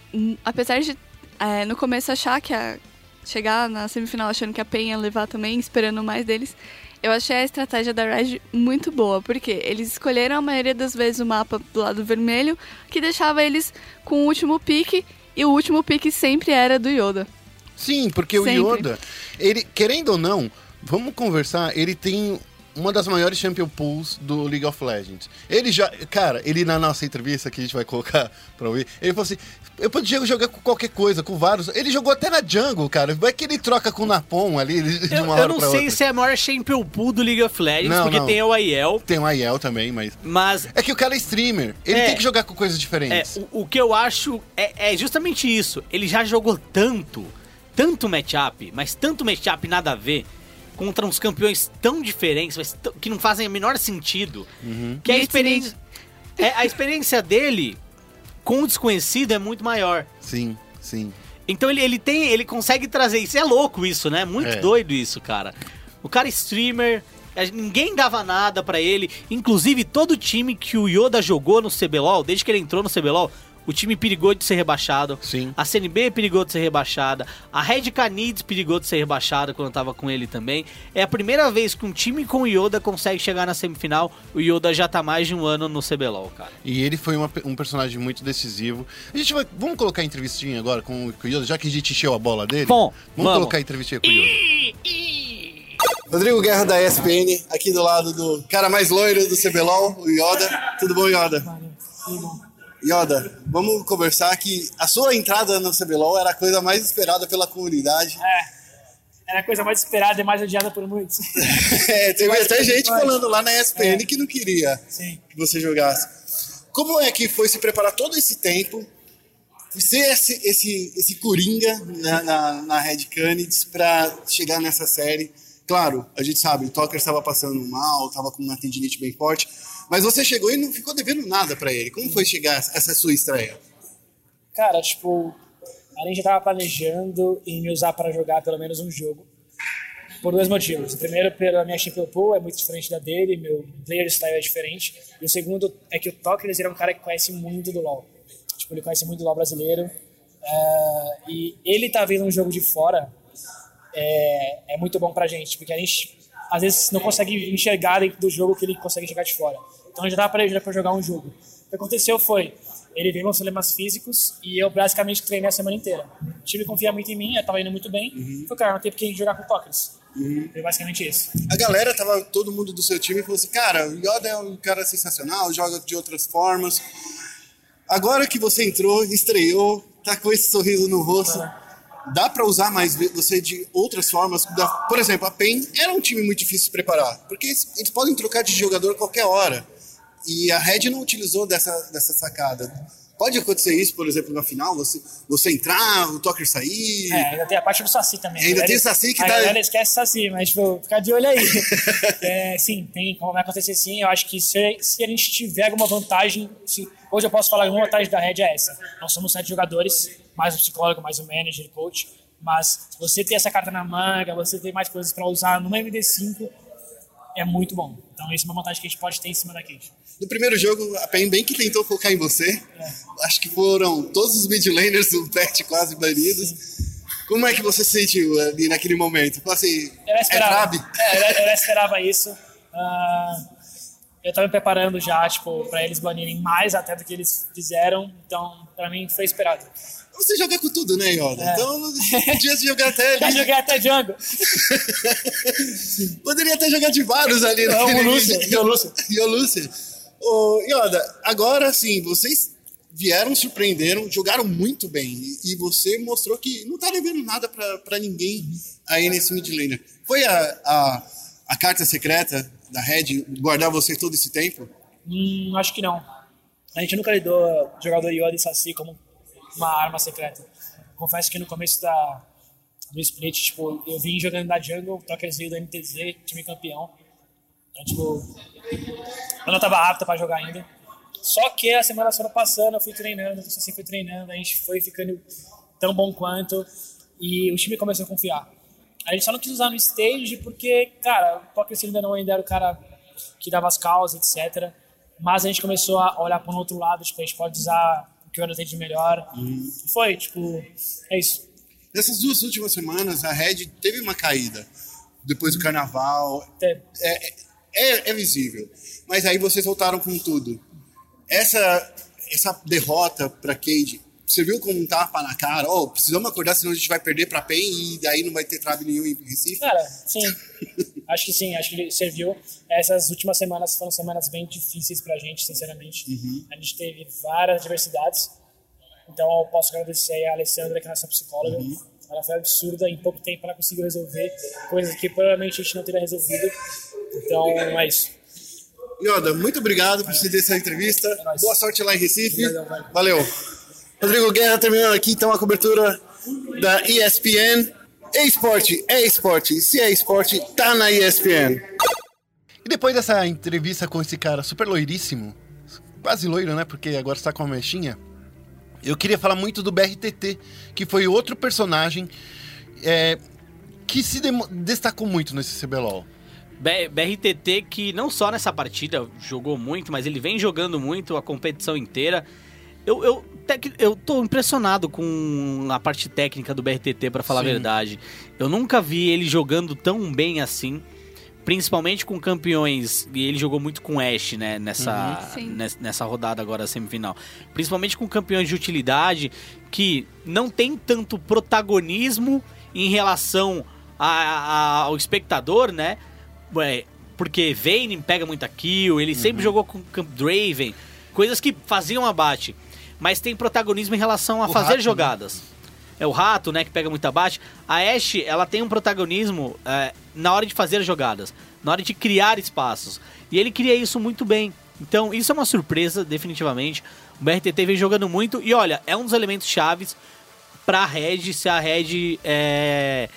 Apesar de é, no começo achar que a. Chegar na semifinal achando que a PEN ia levar também, esperando mais deles. Eu achei a estratégia da Red muito boa, porque eles escolheram a maioria das vezes o mapa do lado vermelho, que deixava eles com o último pique, e o último pique sempre era do Yoda. Sim, porque Sempre. o Yoda, ele, querendo ou não, vamos conversar, ele tem uma das maiores champion pools do League of Legends. Ele já, cara, ele na nossa entrevista que a gente vai colocar pra ouvir, ele falou assim: eu podia jogar com qualquer coisa, com vários. Ele jogou até na jungle, cara. Vai que ele troca com o Napon ali de Eu, uma eu hora não pra sei outra. se é a maior champion pool do League of Legends, Não, porque não. tem o AEL, Tem o Aiel também, mas. mas É que o cara é streamer. Ele É. tem que jogar com coisas é, diferentes. o, o que eu acho é, é justamente isso. Ele já jogou tanto, tanto matchup, mas tanto matchup nada a ver, contra uns campeões tão diferentes, mas que não fazem o menor sentido, que a experiência, é, a experiência dele com o desconhecido é muito maior. Sim, sim. Então ele, ele tem, ele consegue trazer isso. É louco isso, né? Muito É. doido isso, cara. O cara é streamer, ninguém dava nada pra ele. Inclusive, todo time que o Yoda jogou no CBLOL, desde que ele entrou no CBLOL, o time perigou de ser rebaixado. Sim. A CNB perigou de ser rebaixada. A Red Canids perigou de ser rebaixada quando eu tava com ele também. É a primeira vez que um time com o Yoda consegue chegar na semifinal. O Yoda já tá mais de um ano no CBLOL, cara. E ele foi uma um personagem muito decisivo. A gente vai. Vamos colocar a entrevistinha agora com o Yoda, já que a gente encheu a bola dele? Bom, vamos, vamos. colocar a entrevistinha com o Yoda. Rodrigo Guerra da ESPN, aqui do lado do cara mais loiro do CBLOL, o Yoda. Tudo bom, Yoda? Yoda, vamos conversar que a sua entrada no CBLOL era a coisa mais esperada pela comunidade. É, era a coisa mais esperada e mais odiada por muitos. É, teve até gente falando lá na ESPN É. que não queria Sim. que você jogasse. Como é que foi se preparar todo esse tempo, ser esse, esse, esse coringa na, na, na Red Canids pra chegar nessa série? Claro, a gente sabe, o Tucker estava passando mal, estava com uma tendinite bem forte, mas você chegou e não ficou devendo nada pra ele. Como foi chegar essa sua estreia? Cara, tipo, a gente já tava planejando em me usar para jogar pelo menos um jogo. Por dois motivos. O primeiro, pela minha Champion Pool é muito diferente da dele, meu player style é diferente. E o segundo é que o ele é um cara que conhece muito do LoL. Tipo, ele conhece muito do LoL brasileiro. Ah, e ele tá vendo um jogo de fora é, é muito bom pra gente, porque a gente às vezes não consegue enxergar dentro do jogo que ele consegue enxergar de fora. Então a gente dava pra ele pra jogar um jogo. O que aconteceu foi, ele veio com problemas físicos e eu basicamente treinei a semana inteira. O time confia muito em mim, eu tava indo muito bem. Falei, cara, não tem porque jogar com Tokers. Foi basicamente isso. A galera tava, todo mundo do seu time falou assim, cara, o Yoda é um cara sensacional, joga de outras formas. Agora que você entrou, estreou, tá com esse sorriso no rosto, dá pra usar mais você de outras formas? Dá- Por exemplo, a PEN era um time muito difícil de preparar, porque eles eles podem trocar de jogador a qualquer hora. E a Red não utilizou dessa, dessa sacada. Pode acontecer isso, por exemplo, na final, você, você entrar, o Tucker sair. É, ainda tem a parte do Saci também. Ainda tem o Saci que a tá- galera esquece o Saci, mas tipo, ficar de olho aí. É, sim, tem como vai acontecer sim. Eu acho que se, se a gente tiver alguma vantagem, se- hoje eu posso falar que uma vantagem da Red é essa. Nós somos sete jogadores, mais o psicólogo, mais o manager, coach. Mas você ter essa carta na manga, você ter mais coisas para usar numa MD5, é muito bom. Então, isso é uma vantagem que a gente pode ter em cima da Cage. No primeiro jogo, a PEN bem que tentou focar em você. Acho que foram todos os mid laners do patch quase banidos. Como é que você se sentiu ali naquele momento? Falou assim, Eu já é esperava. Trabe? É, eu, já esperava isso. Ah, eu tava me preparando já, tipo, pra eles banirem mais até do que eles fizeram. Então, pra mim, foi esperado. Você joga com tudo, né, Yoda? É. Então, podia jogar até Já ali. joguei até Django. Poderia até jogar de vários ali. Não, o Lúcio, e o Lúcio. E o Lúcio. Ô, Yoda, agora sim, vocês vieram, surpreenderam, jogaram muito bem. E, você mostrou que não tá devendo nada pra, pra ninguém aí nesse mid laner. Foi a, a, a carta secreta da Red guardar vocês todo esse tempo? Hum, acho que não. A gente nunca lidou jogador Yoda e Saci como uma arma secreta. Confesso que no começo da, do split, tipo, eu vim jogando da jungle, Tokers veio da NTZ, time campeão. Então, tipo, eu não tava apto pra jogar ainda. Só que as semanas foram passando, eu fui treinando, o Saci foi treinando, a gente foi ficando tão bom quanto e o time começou a confiar. A gente só não quis usar no stage porque, cara, o Tokers ainda não ainda era o cara que dava as causas, etc. Mas a gente começou a olhar para um outro lado, tipo, a gente pode usar o que o tem de melhor. E Foi, tipo, é isso. Nessas duas últimas semanas, a Red teve uma caída. Depois do carnaval. Teve. É, é, é visível. Mas aí vocês voltaram com tudo. Essa, essa derrota pra Cade, você viu como um tapa na cara? Oh, precisamos acordar, senão a gente vai perder pra PEN e daí não vai ter trave nenhum em Recife. Cara, sim. acho que sim, acho que ele serviu. Essas últimas semanas foram semanas bem difíceis pra gente, sinceramente. A gente teve várias adversidades. Então eu posso agradecer a Alessandra, que é a nossa psicóloga. Ela foi absurda, em pouco tempo ela conseguiu resolver coisas que provavelmente a gente não teria resolvido. Então é isso. Yoda, muito obrigado por ceder essa entrevista. nóis. Boa sorte lá em Recife. Velho. Valeu. Rodrigo Guerra terminando aqui então a cobertura da ESPN. É esporte, é esporte. Se é esporte, tá na ESPN. E depois dessa entrevista com esse cara super loiríssimo, quase loiro, né? Porque agora está com uma mechinha. Eu queria falar muito do BRTT, que foi outro personagem é, que se destacou muito nesse CBLOL. BRTT que não só nessa partida jogou muito, mas ele vem jogando muito a competição inteira. Eu, eu, tec- eu tô impressionado com a parte técnica do BRTT, pra falar a verdade. Eu nunca vi ele jogando tão bem assim. Principalmente com campeões, e ele jogou muito com Ash, né, nessa, Sim. nes- nessa rodada agora semifinal. Principalmente com campeões de utilidade que não tem tanto protagonismo em relação a, a- o espectador, né? Ué, porque Vayne pega muita kill, ele sempre jogou com Camp Draven, coisas que faziam abate, mas tem protagonismo em relação a O fazer rato, né? jogadas. É o rato, né, que pega muito abate. A Ashe, ela tem um protagonismo é, na hora de fazer jogadas, na hora de criar espaços. E ele cria isso muito bem. Então, isso é uma surpresa, definitivamente. O BRTT vem jogando muito. E olha, é um dos elementos chaves pra Red, se a Red é.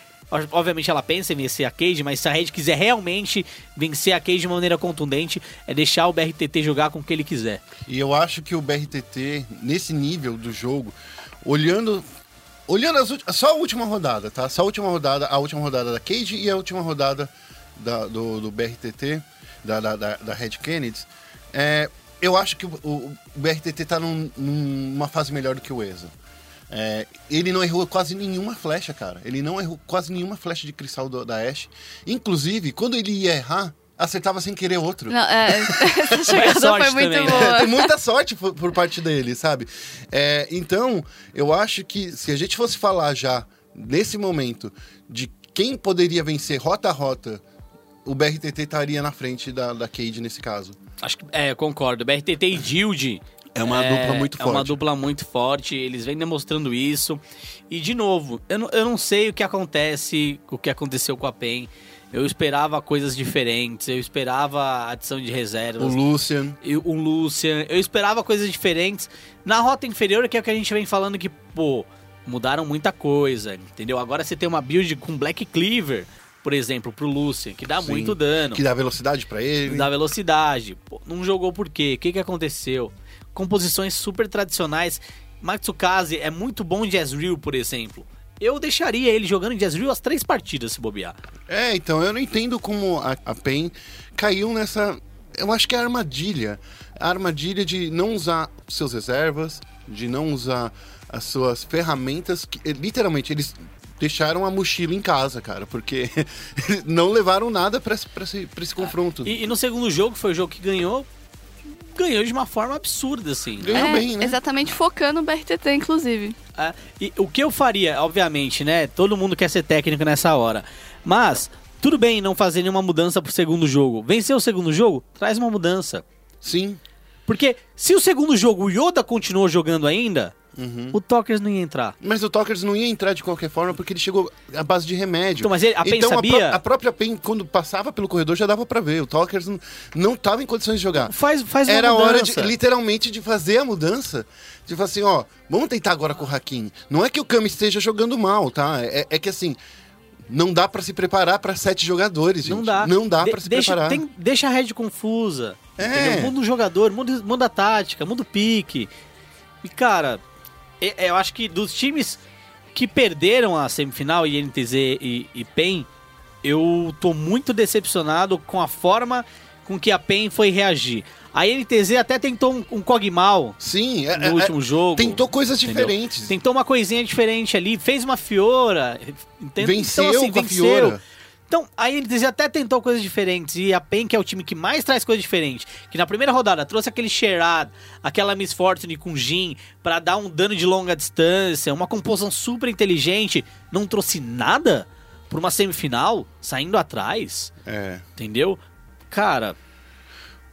Obviamente ela pensa em vencer a Cage, mas se a Red quiser realmente vencer a Cage de maneira contundente, é deixar o BRTT jogar com o que ele quiser. E eu acho que o BRTT, nesse nível do jogo, olhando. Olhando as só a última rodada, tá? Só a última rodada, a última rodada da Cage e a última rodada da- do, do BRTT, da, da, da, Red Kennedy. É, eu acho que o, o- o BRTT tá num- numa fase melhor do que o ESA. É, ele não errou quase nenhuma flecha, cara. Ele não errou quase nenhuma flecha de cristal do- da Ashe. Inclusive, quando ele ia errar, acertava sem querer outro. Não, é, essa jogada sorte foi muito também, né? boa. Tem muita sorte por, por parte dele, sabe? É, então, eu acho que se a gente fosse falar já, nesse momento, de quem poderia vencer rota a rota, o BRTT estaria na frente da, da Cade nesse caso. Acho que. É, eu concordo. BRTT e Dilde. É uma dupla muito É uma forte. dupla muito forte, eles vêm demonstrando isso. E, de novo, eu não, eu não sei o que acontece, o que aconteceu com a PEN. Eu esperava coisas diferentes, eu esperava a adição de O reservas. Lucian. e o Lucian, eu esperava coisas diferentes. Na rota inferior, que é o que a gente vem falando que, pô, mudaram muita coisa, entendeu? Agora você tem uma build com Black Cleaver, por exemplo, pro Lucian, que dá Sim, muito dano Que dá velocidade pra ele. da velocidade. Pô, não jogou por quê? O que, que aconteceu? Composições super tradicionais. Matsukaze é muito bom de Ezreal, por exemplo. Eu deixaria ele jogando de Ezreal as três partidas, se bobear. É, então, eu não entendo como a, a PEN caiu nessa. Eu acho que é a armadilha. A armadilha de não usar seus reservas, de não usar as suas ferramentas. Que, eh, literalmente, eles deixaram a mochila em casa, cara, porque não levaram nada pra, esse- esse, esse confronto. E, e no segundo jogo, foi o jogo que ganhou, ganhou de uma forma absurda, assim. Ganhou É, bem, né? Exatamente focando no BRTT, inclusive. É, e o que eu faria, obviamente, né? Todo mundo quer ser técnico nessa hora. Mas, tudo bem não fazer nenhuma mudança pro segundo jogo. Venceu o segundo jogo? Traz uma mudança. Sim. Porque se o segundo jogo o Yoda continuou jogando ainda, Uhum. o Tokers não ia entrar. Mas o Talkers não ia entrar de qualquer forma porque ele chegou à base de remédio. Então, mas ele- a PEN então, sabia? pró- a própria PEN, quando passava pelo corredor, já dava pra ver. O Talkers não, não tava em condições de jogar. Faz, faz Era hora de, literalmente, de fazer a mudança. De falar assim, ó, vamos tentar agora com o Hakim. Não é que o Kami esteja jogando mal, tá? É, é que assim, não dá pra se preparar pra sete jogadores, gente. Não dá. Não dá De- pra se deixa, preparar. tem- deixa a rede confusa. É. entendeu? Muda o jogador, muda, muda a tática, muda o pique. E, cara, eu acho que dos times que perderam a semifinal, INTZ e, e PEN, eu tô muito decepcionado com a forma com que a PEN foi reagir. A INTZ até tentou um, um Kog'Maw Sim, é, no é- último é- jogo. tentou coisas entendeu? diferentes. Tentou uma coisinha diferente ali, fez uma Fiora. entende? Venceu Então, assim, com a venceu. Fiora. Então, aí eles até tentou coisas diferentes. E a PEN, que é o time que mais traz coisas diferentes, que na primeira rodada trouxe aquele Sherrod, aquela Miss Fortune com Jin, pra dar um dano de longa distância, uma composição super inteligente, não trouxe nada pra uma semifinal, saindo atrás, É. entendeu? Cara,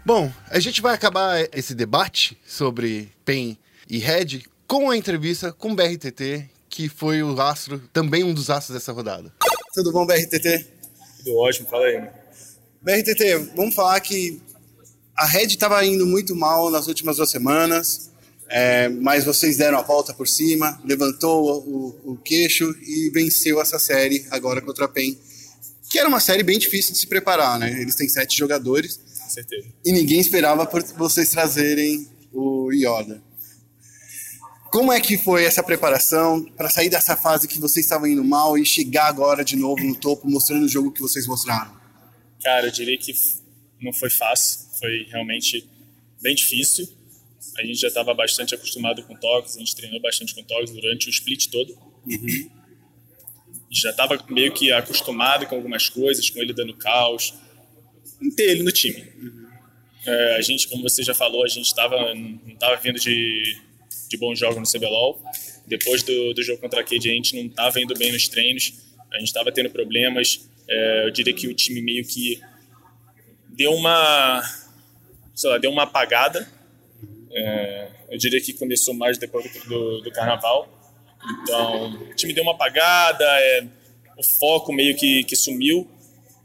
Bom, a gente vai acabar esse debate sobre PEN e Red com a entrevista com o BRTT, que foi o astro, também um dos astros dessa rodada. Tudo bom, BRTT? Tudo ótimo, fala aí. BRTT, vamos falar que a Red estava indo muito mal nas últimas duas semanas, é, mas vocês deram a volta por cima, levantou o, o queixo e venceu essa série agora contra a PEN, que era uma série bem difícil de se preparar, né? Eles têm sete jogadores Com certeza. e ninguém esperava por vocês trazerem o Yoda. Como é que foi essa preparação para sair dessa fase que vocês estavam indo mal e chegar agora de novo no topo, mostrando o jogo que vocês mostraram? Cara, eu diria que não foi fácil, foi realmente bem difícil. A gente já estava bastante acostumado com toques, a gente treinou bastante com toques durante o split todo. Já estava meio que acostumado com algumas coisas, com ele dando caos, em ter ele no time. É, a gente, como você já falou, a gente estava não estava vindo de, de bons jogos no CBLOL. Depois do, do jogo contra a Cade, a gente não estava indo bem nos treinos. A gente estava tendo problemas. É, eu diria que o time meio que deu uma, sei lá, deu uma apagada. É, eu diria que começou mais depois do, do carnaval. Então, o time deu uma apagada, é, o foco meio que, que sumiu.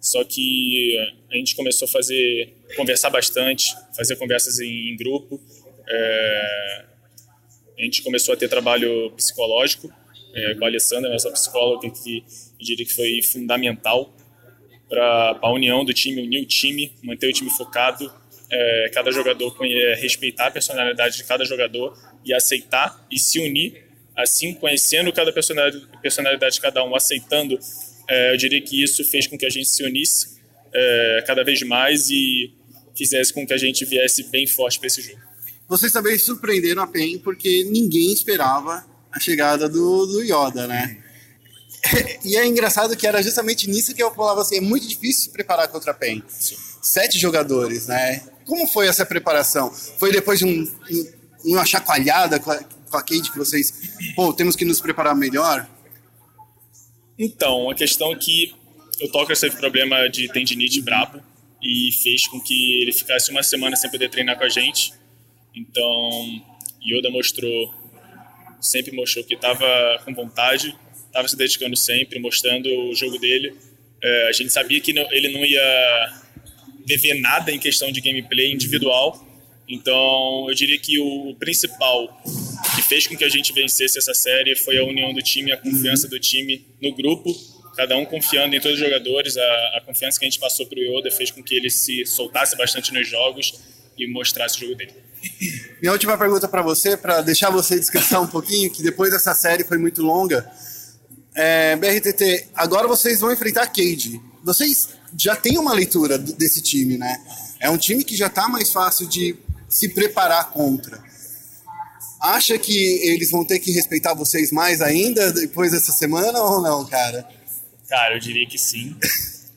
Só que a gente começou a fazer, conversar bastante, fazer conversas em, em grupo. É, a gente começou a ter trabalho psicológico é, com a Alessandra, nossa psicóloga, que eu diria que foi fundamental para a união do time, unir o time, manter o time focado, é, cada jogador conhe- respeitar a personalidade de cada jogador e aceitar e se unir, assim conhecendo cada personalidade, personalidade de cada um, aceitando, é, eu diria que isso fez com que a gente se unisse é, cada vez mais e fizesse com que a gente viesse bem forte para esse jogo. Vocês também surpreenderam a PEN porque ninguém esperava a chegada do, do Yoda, né? E é engraçado que era justamente nisso que eu falava assim, é muito difícil se preparar contra a PEN. Sete jogadores, né? Como foi essa preparação? Foi depois de um, um- uma chacoalhada com a, com a Kate que vocês, pô, temos que nos preparar melhor? Então, a questão é que o Tucker teve problema de tendinite brabo e fez com que ele ficasse uma semana sem poder treinar com a gente. Então, Yoda mostrou, sempre mostrou que estava com vontade, estava se dedicando sempre, mostrando o jogo dele. É, a gente sabia que não- ele não ia dever nada em questão de gameplay individual. Então, eu diria que o principal que fez com que a gente vencesse essa série foi a união do time, a confiança do time no grupo, cada um confiando em todos os jogadores. A, a confiança que a gente passou para o Yoda fez com que ele se soltasse bastante nos jogos e mostrasse o jogo dele. Minha última pergunta para você, para deixar você descansar um pouquinho, que depois dessa série foi muito longa. É, BRTT, agora vocês vão enfrentar a Cade. Vocês já têm uma leitura desse time, né? É um time que já tá mais fácil de se preparar contra. Acha que eles vão ter que respeitar vocês mais ainda depois dessa semana ou não, cara? Cara, eu diria que sim.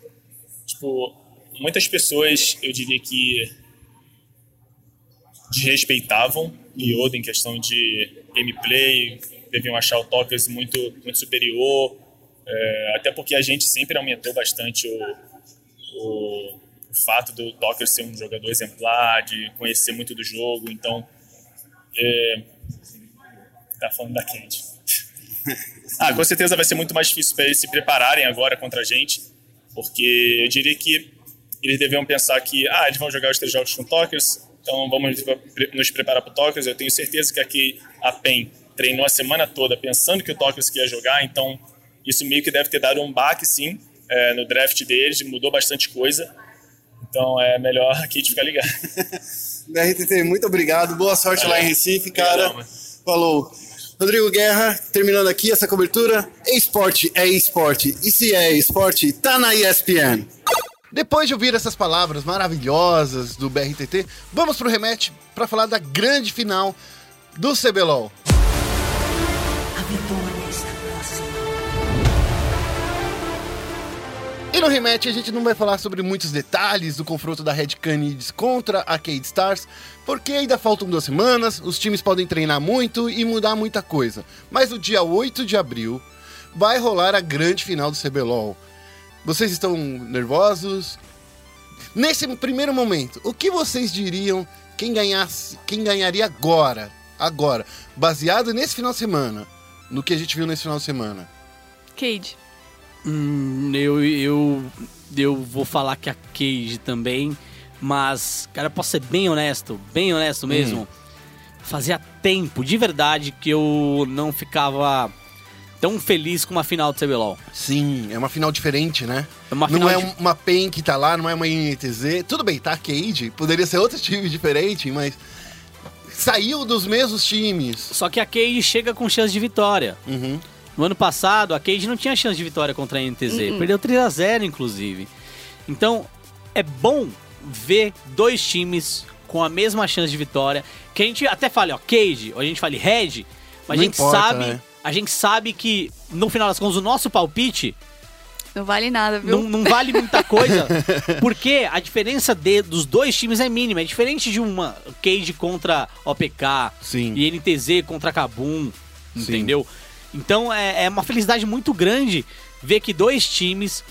tipo, muitas pessoas, eu diria que desrespeitavam Yoda em questão de gameplay, deviam achar o Tokers muito, muito superior, é, até porque a gente sempre aumentou bastante o, o, o fato do Tokers ser um jogador exemplar, de conhecer muito do jogo, então é, tá falando da Candy. Ah, com certeza vai ser muito mais difícil para eles se prepararem agora contra a gente, porque eu diria que eles deviam pensar que, ah, eles vão jogar os três jogos com Tokers, então vamos nos preparar para o Tokers. Eu tenho certeza que aqui a PEN treinou a semana toda pensando que o que ia jogar, então isso meio que deve ter dado um baque, sim, é, no draft deles, mudou bastante coisa. Então é melhor aqui de ficar ligado. BRTT, muito obrigado. Boa sorte Valeu. lá em Recife, cara. Obrigadão, mano. Falou. Rodrigo Guerra, terminando aqui essa cobertura. Esporte é esporte. E se é esporte, tá na ESPN. Depois de ouvir essas palavras maravilhosas do BRTT, vamos pro rematch para falar da grande final do CBLOL. A vitória está próxima. E no rematch a gente não vai falar sobre muitos detalhes do confronto da Red Canids contra a Cade Stars, porque ainda faltam duas semanas, os times podem treinar muito e mudar muita coisa. Mas no dia 8 de abril vai rolar a grande final do CBLOL. Vocês estão nervosos? Nesse primeiro momento, o que vocês diriam quem ganhasse, quem ganharia agora? Agora, baseado nesse final de semana, no que a gente viu nesse final de semana. Cade. Hum, eu, eu, eu vou falar que a Cage também, mas, cara, eu posso ser bem honesto, bem honesto mesmo. Fazia tempo, de verdade, que eu não ficava tão feliz com uma final do CBLOL. Sim, é uma final diferente, né? É uma não é de- um- uma PEN que tá lá, não é uma INTZ. Tudo bem, tá Cade, poderia ser outro time diferente, mas saiu dos mesmos times. Só que a Cage chega com chance de vitória. Uhum. No ano passado, a Cage não tinha chance de vitória contra a NTZ. Perdeu 3 a 0 inclusive. Então, é bom ver dois times com a mesma chance de vitória. Que a gente até fale, ó, Cage, ou a gente fale Red, mas Não a gente importa, sabe. né? A gente sabe que, no final das contas, o nosso palpite Não vale nada, viu? não, não vale muita coisa, porque a diferença de- dos dois times é mínima. É diferente de uma Cage contra OPK Sim. e NTZ contra Kabum, Sim. entendeu? Então é, é uma felicidade muito grande ver que dois times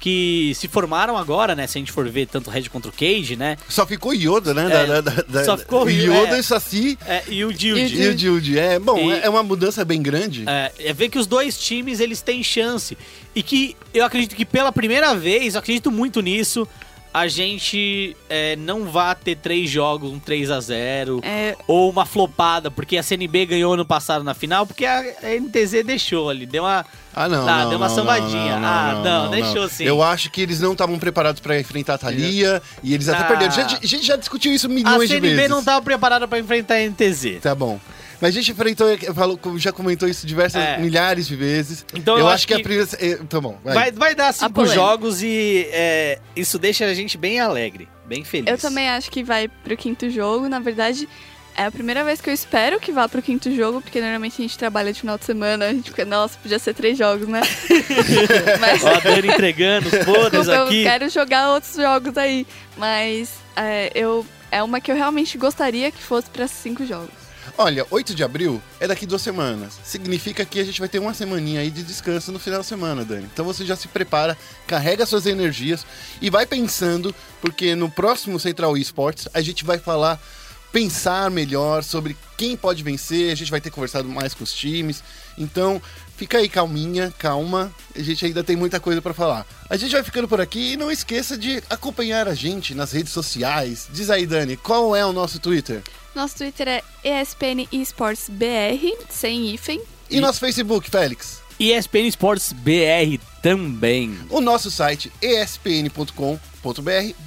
que se formaram agora, né? Se a gente for ver tanto Red contra o Cage, né? Só ficou Yoda, né? É, da, da, da, só ficou o Yoda é. e Saci É, e o Dilde. e o Dilde. É, bom, E- é é uma mudança bem grande. É, é ver que os dois times eles têm chance. E que eu acredito que pela primeira vez, eu acredito muito nisso, a gente é, não vá ter três jogos, um 3 a 0 É, ou uma flopada, porque a CNB ganhou ano passado na final, porque a NTZ deixou ali, deu uma. Ah, não. Tá, não, deu uma não, sambadinha. não, Ah, não, deixou sim. Eu acho que eles não estavam preparados pra enfrentar a Thalia e eles até Ah. perderam. Já- A gente já discutiu isso A milhões de CNB vezes. não tava preparada pra enfrentar a NTZ. Tá bom. Mas a gente enfrentou, falou, já comentou isso diversas, É. milhares de vezes. Então eu, eu acho acho que, a que- primeira. é, Tá bom, vai. Vai, vai dar cinco jogos e é, isso deixa a gente bem alegre, bem feliz. eu também acho que vai pro quinto jogo. Na verdade, é a primeira vez que eu espero que vá pro quinto jogo, porque normalmente a gente trabalha de final de semana, a gente fica, nossa, podia ser três jogos, né? Mas Ó, a Dani entregando os podres desculpa, eu aqui. quero jogar outros jogos aí. Mas é, eu, é uma que eu realmente gostaria que fosse pra cinco jogos. Olha, 8 de abril é daqui duas semanas. Significa que a gente vai ter uma semaninha aí de descanso no final de semana, Dani. Então você já se prepara, carrega suas energias e vai pensando, porque no próximo Central Esports a gente vai falar, pensar melhor sobre quem pode vencer, a gente vai ter conversado mais com os times. Então, fica aí calminha, calma, a gente ainda tem muita coisa pra falar. A gente vai ficando por aqui e não esqueça de acompanhar a gente nas redes sociais. Diz aí, Dani, qual é o nosso Twitter? Nosso Twitter é ESPN Esports BR, sem hífen. E nosso Facebook, Félix? ESPN Sports BR também. O nosso site espn.com.br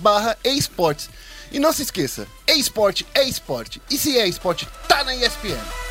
barra esportes. E não se esqueça, esporte é esporte. E se é esporte, tá na ESPN.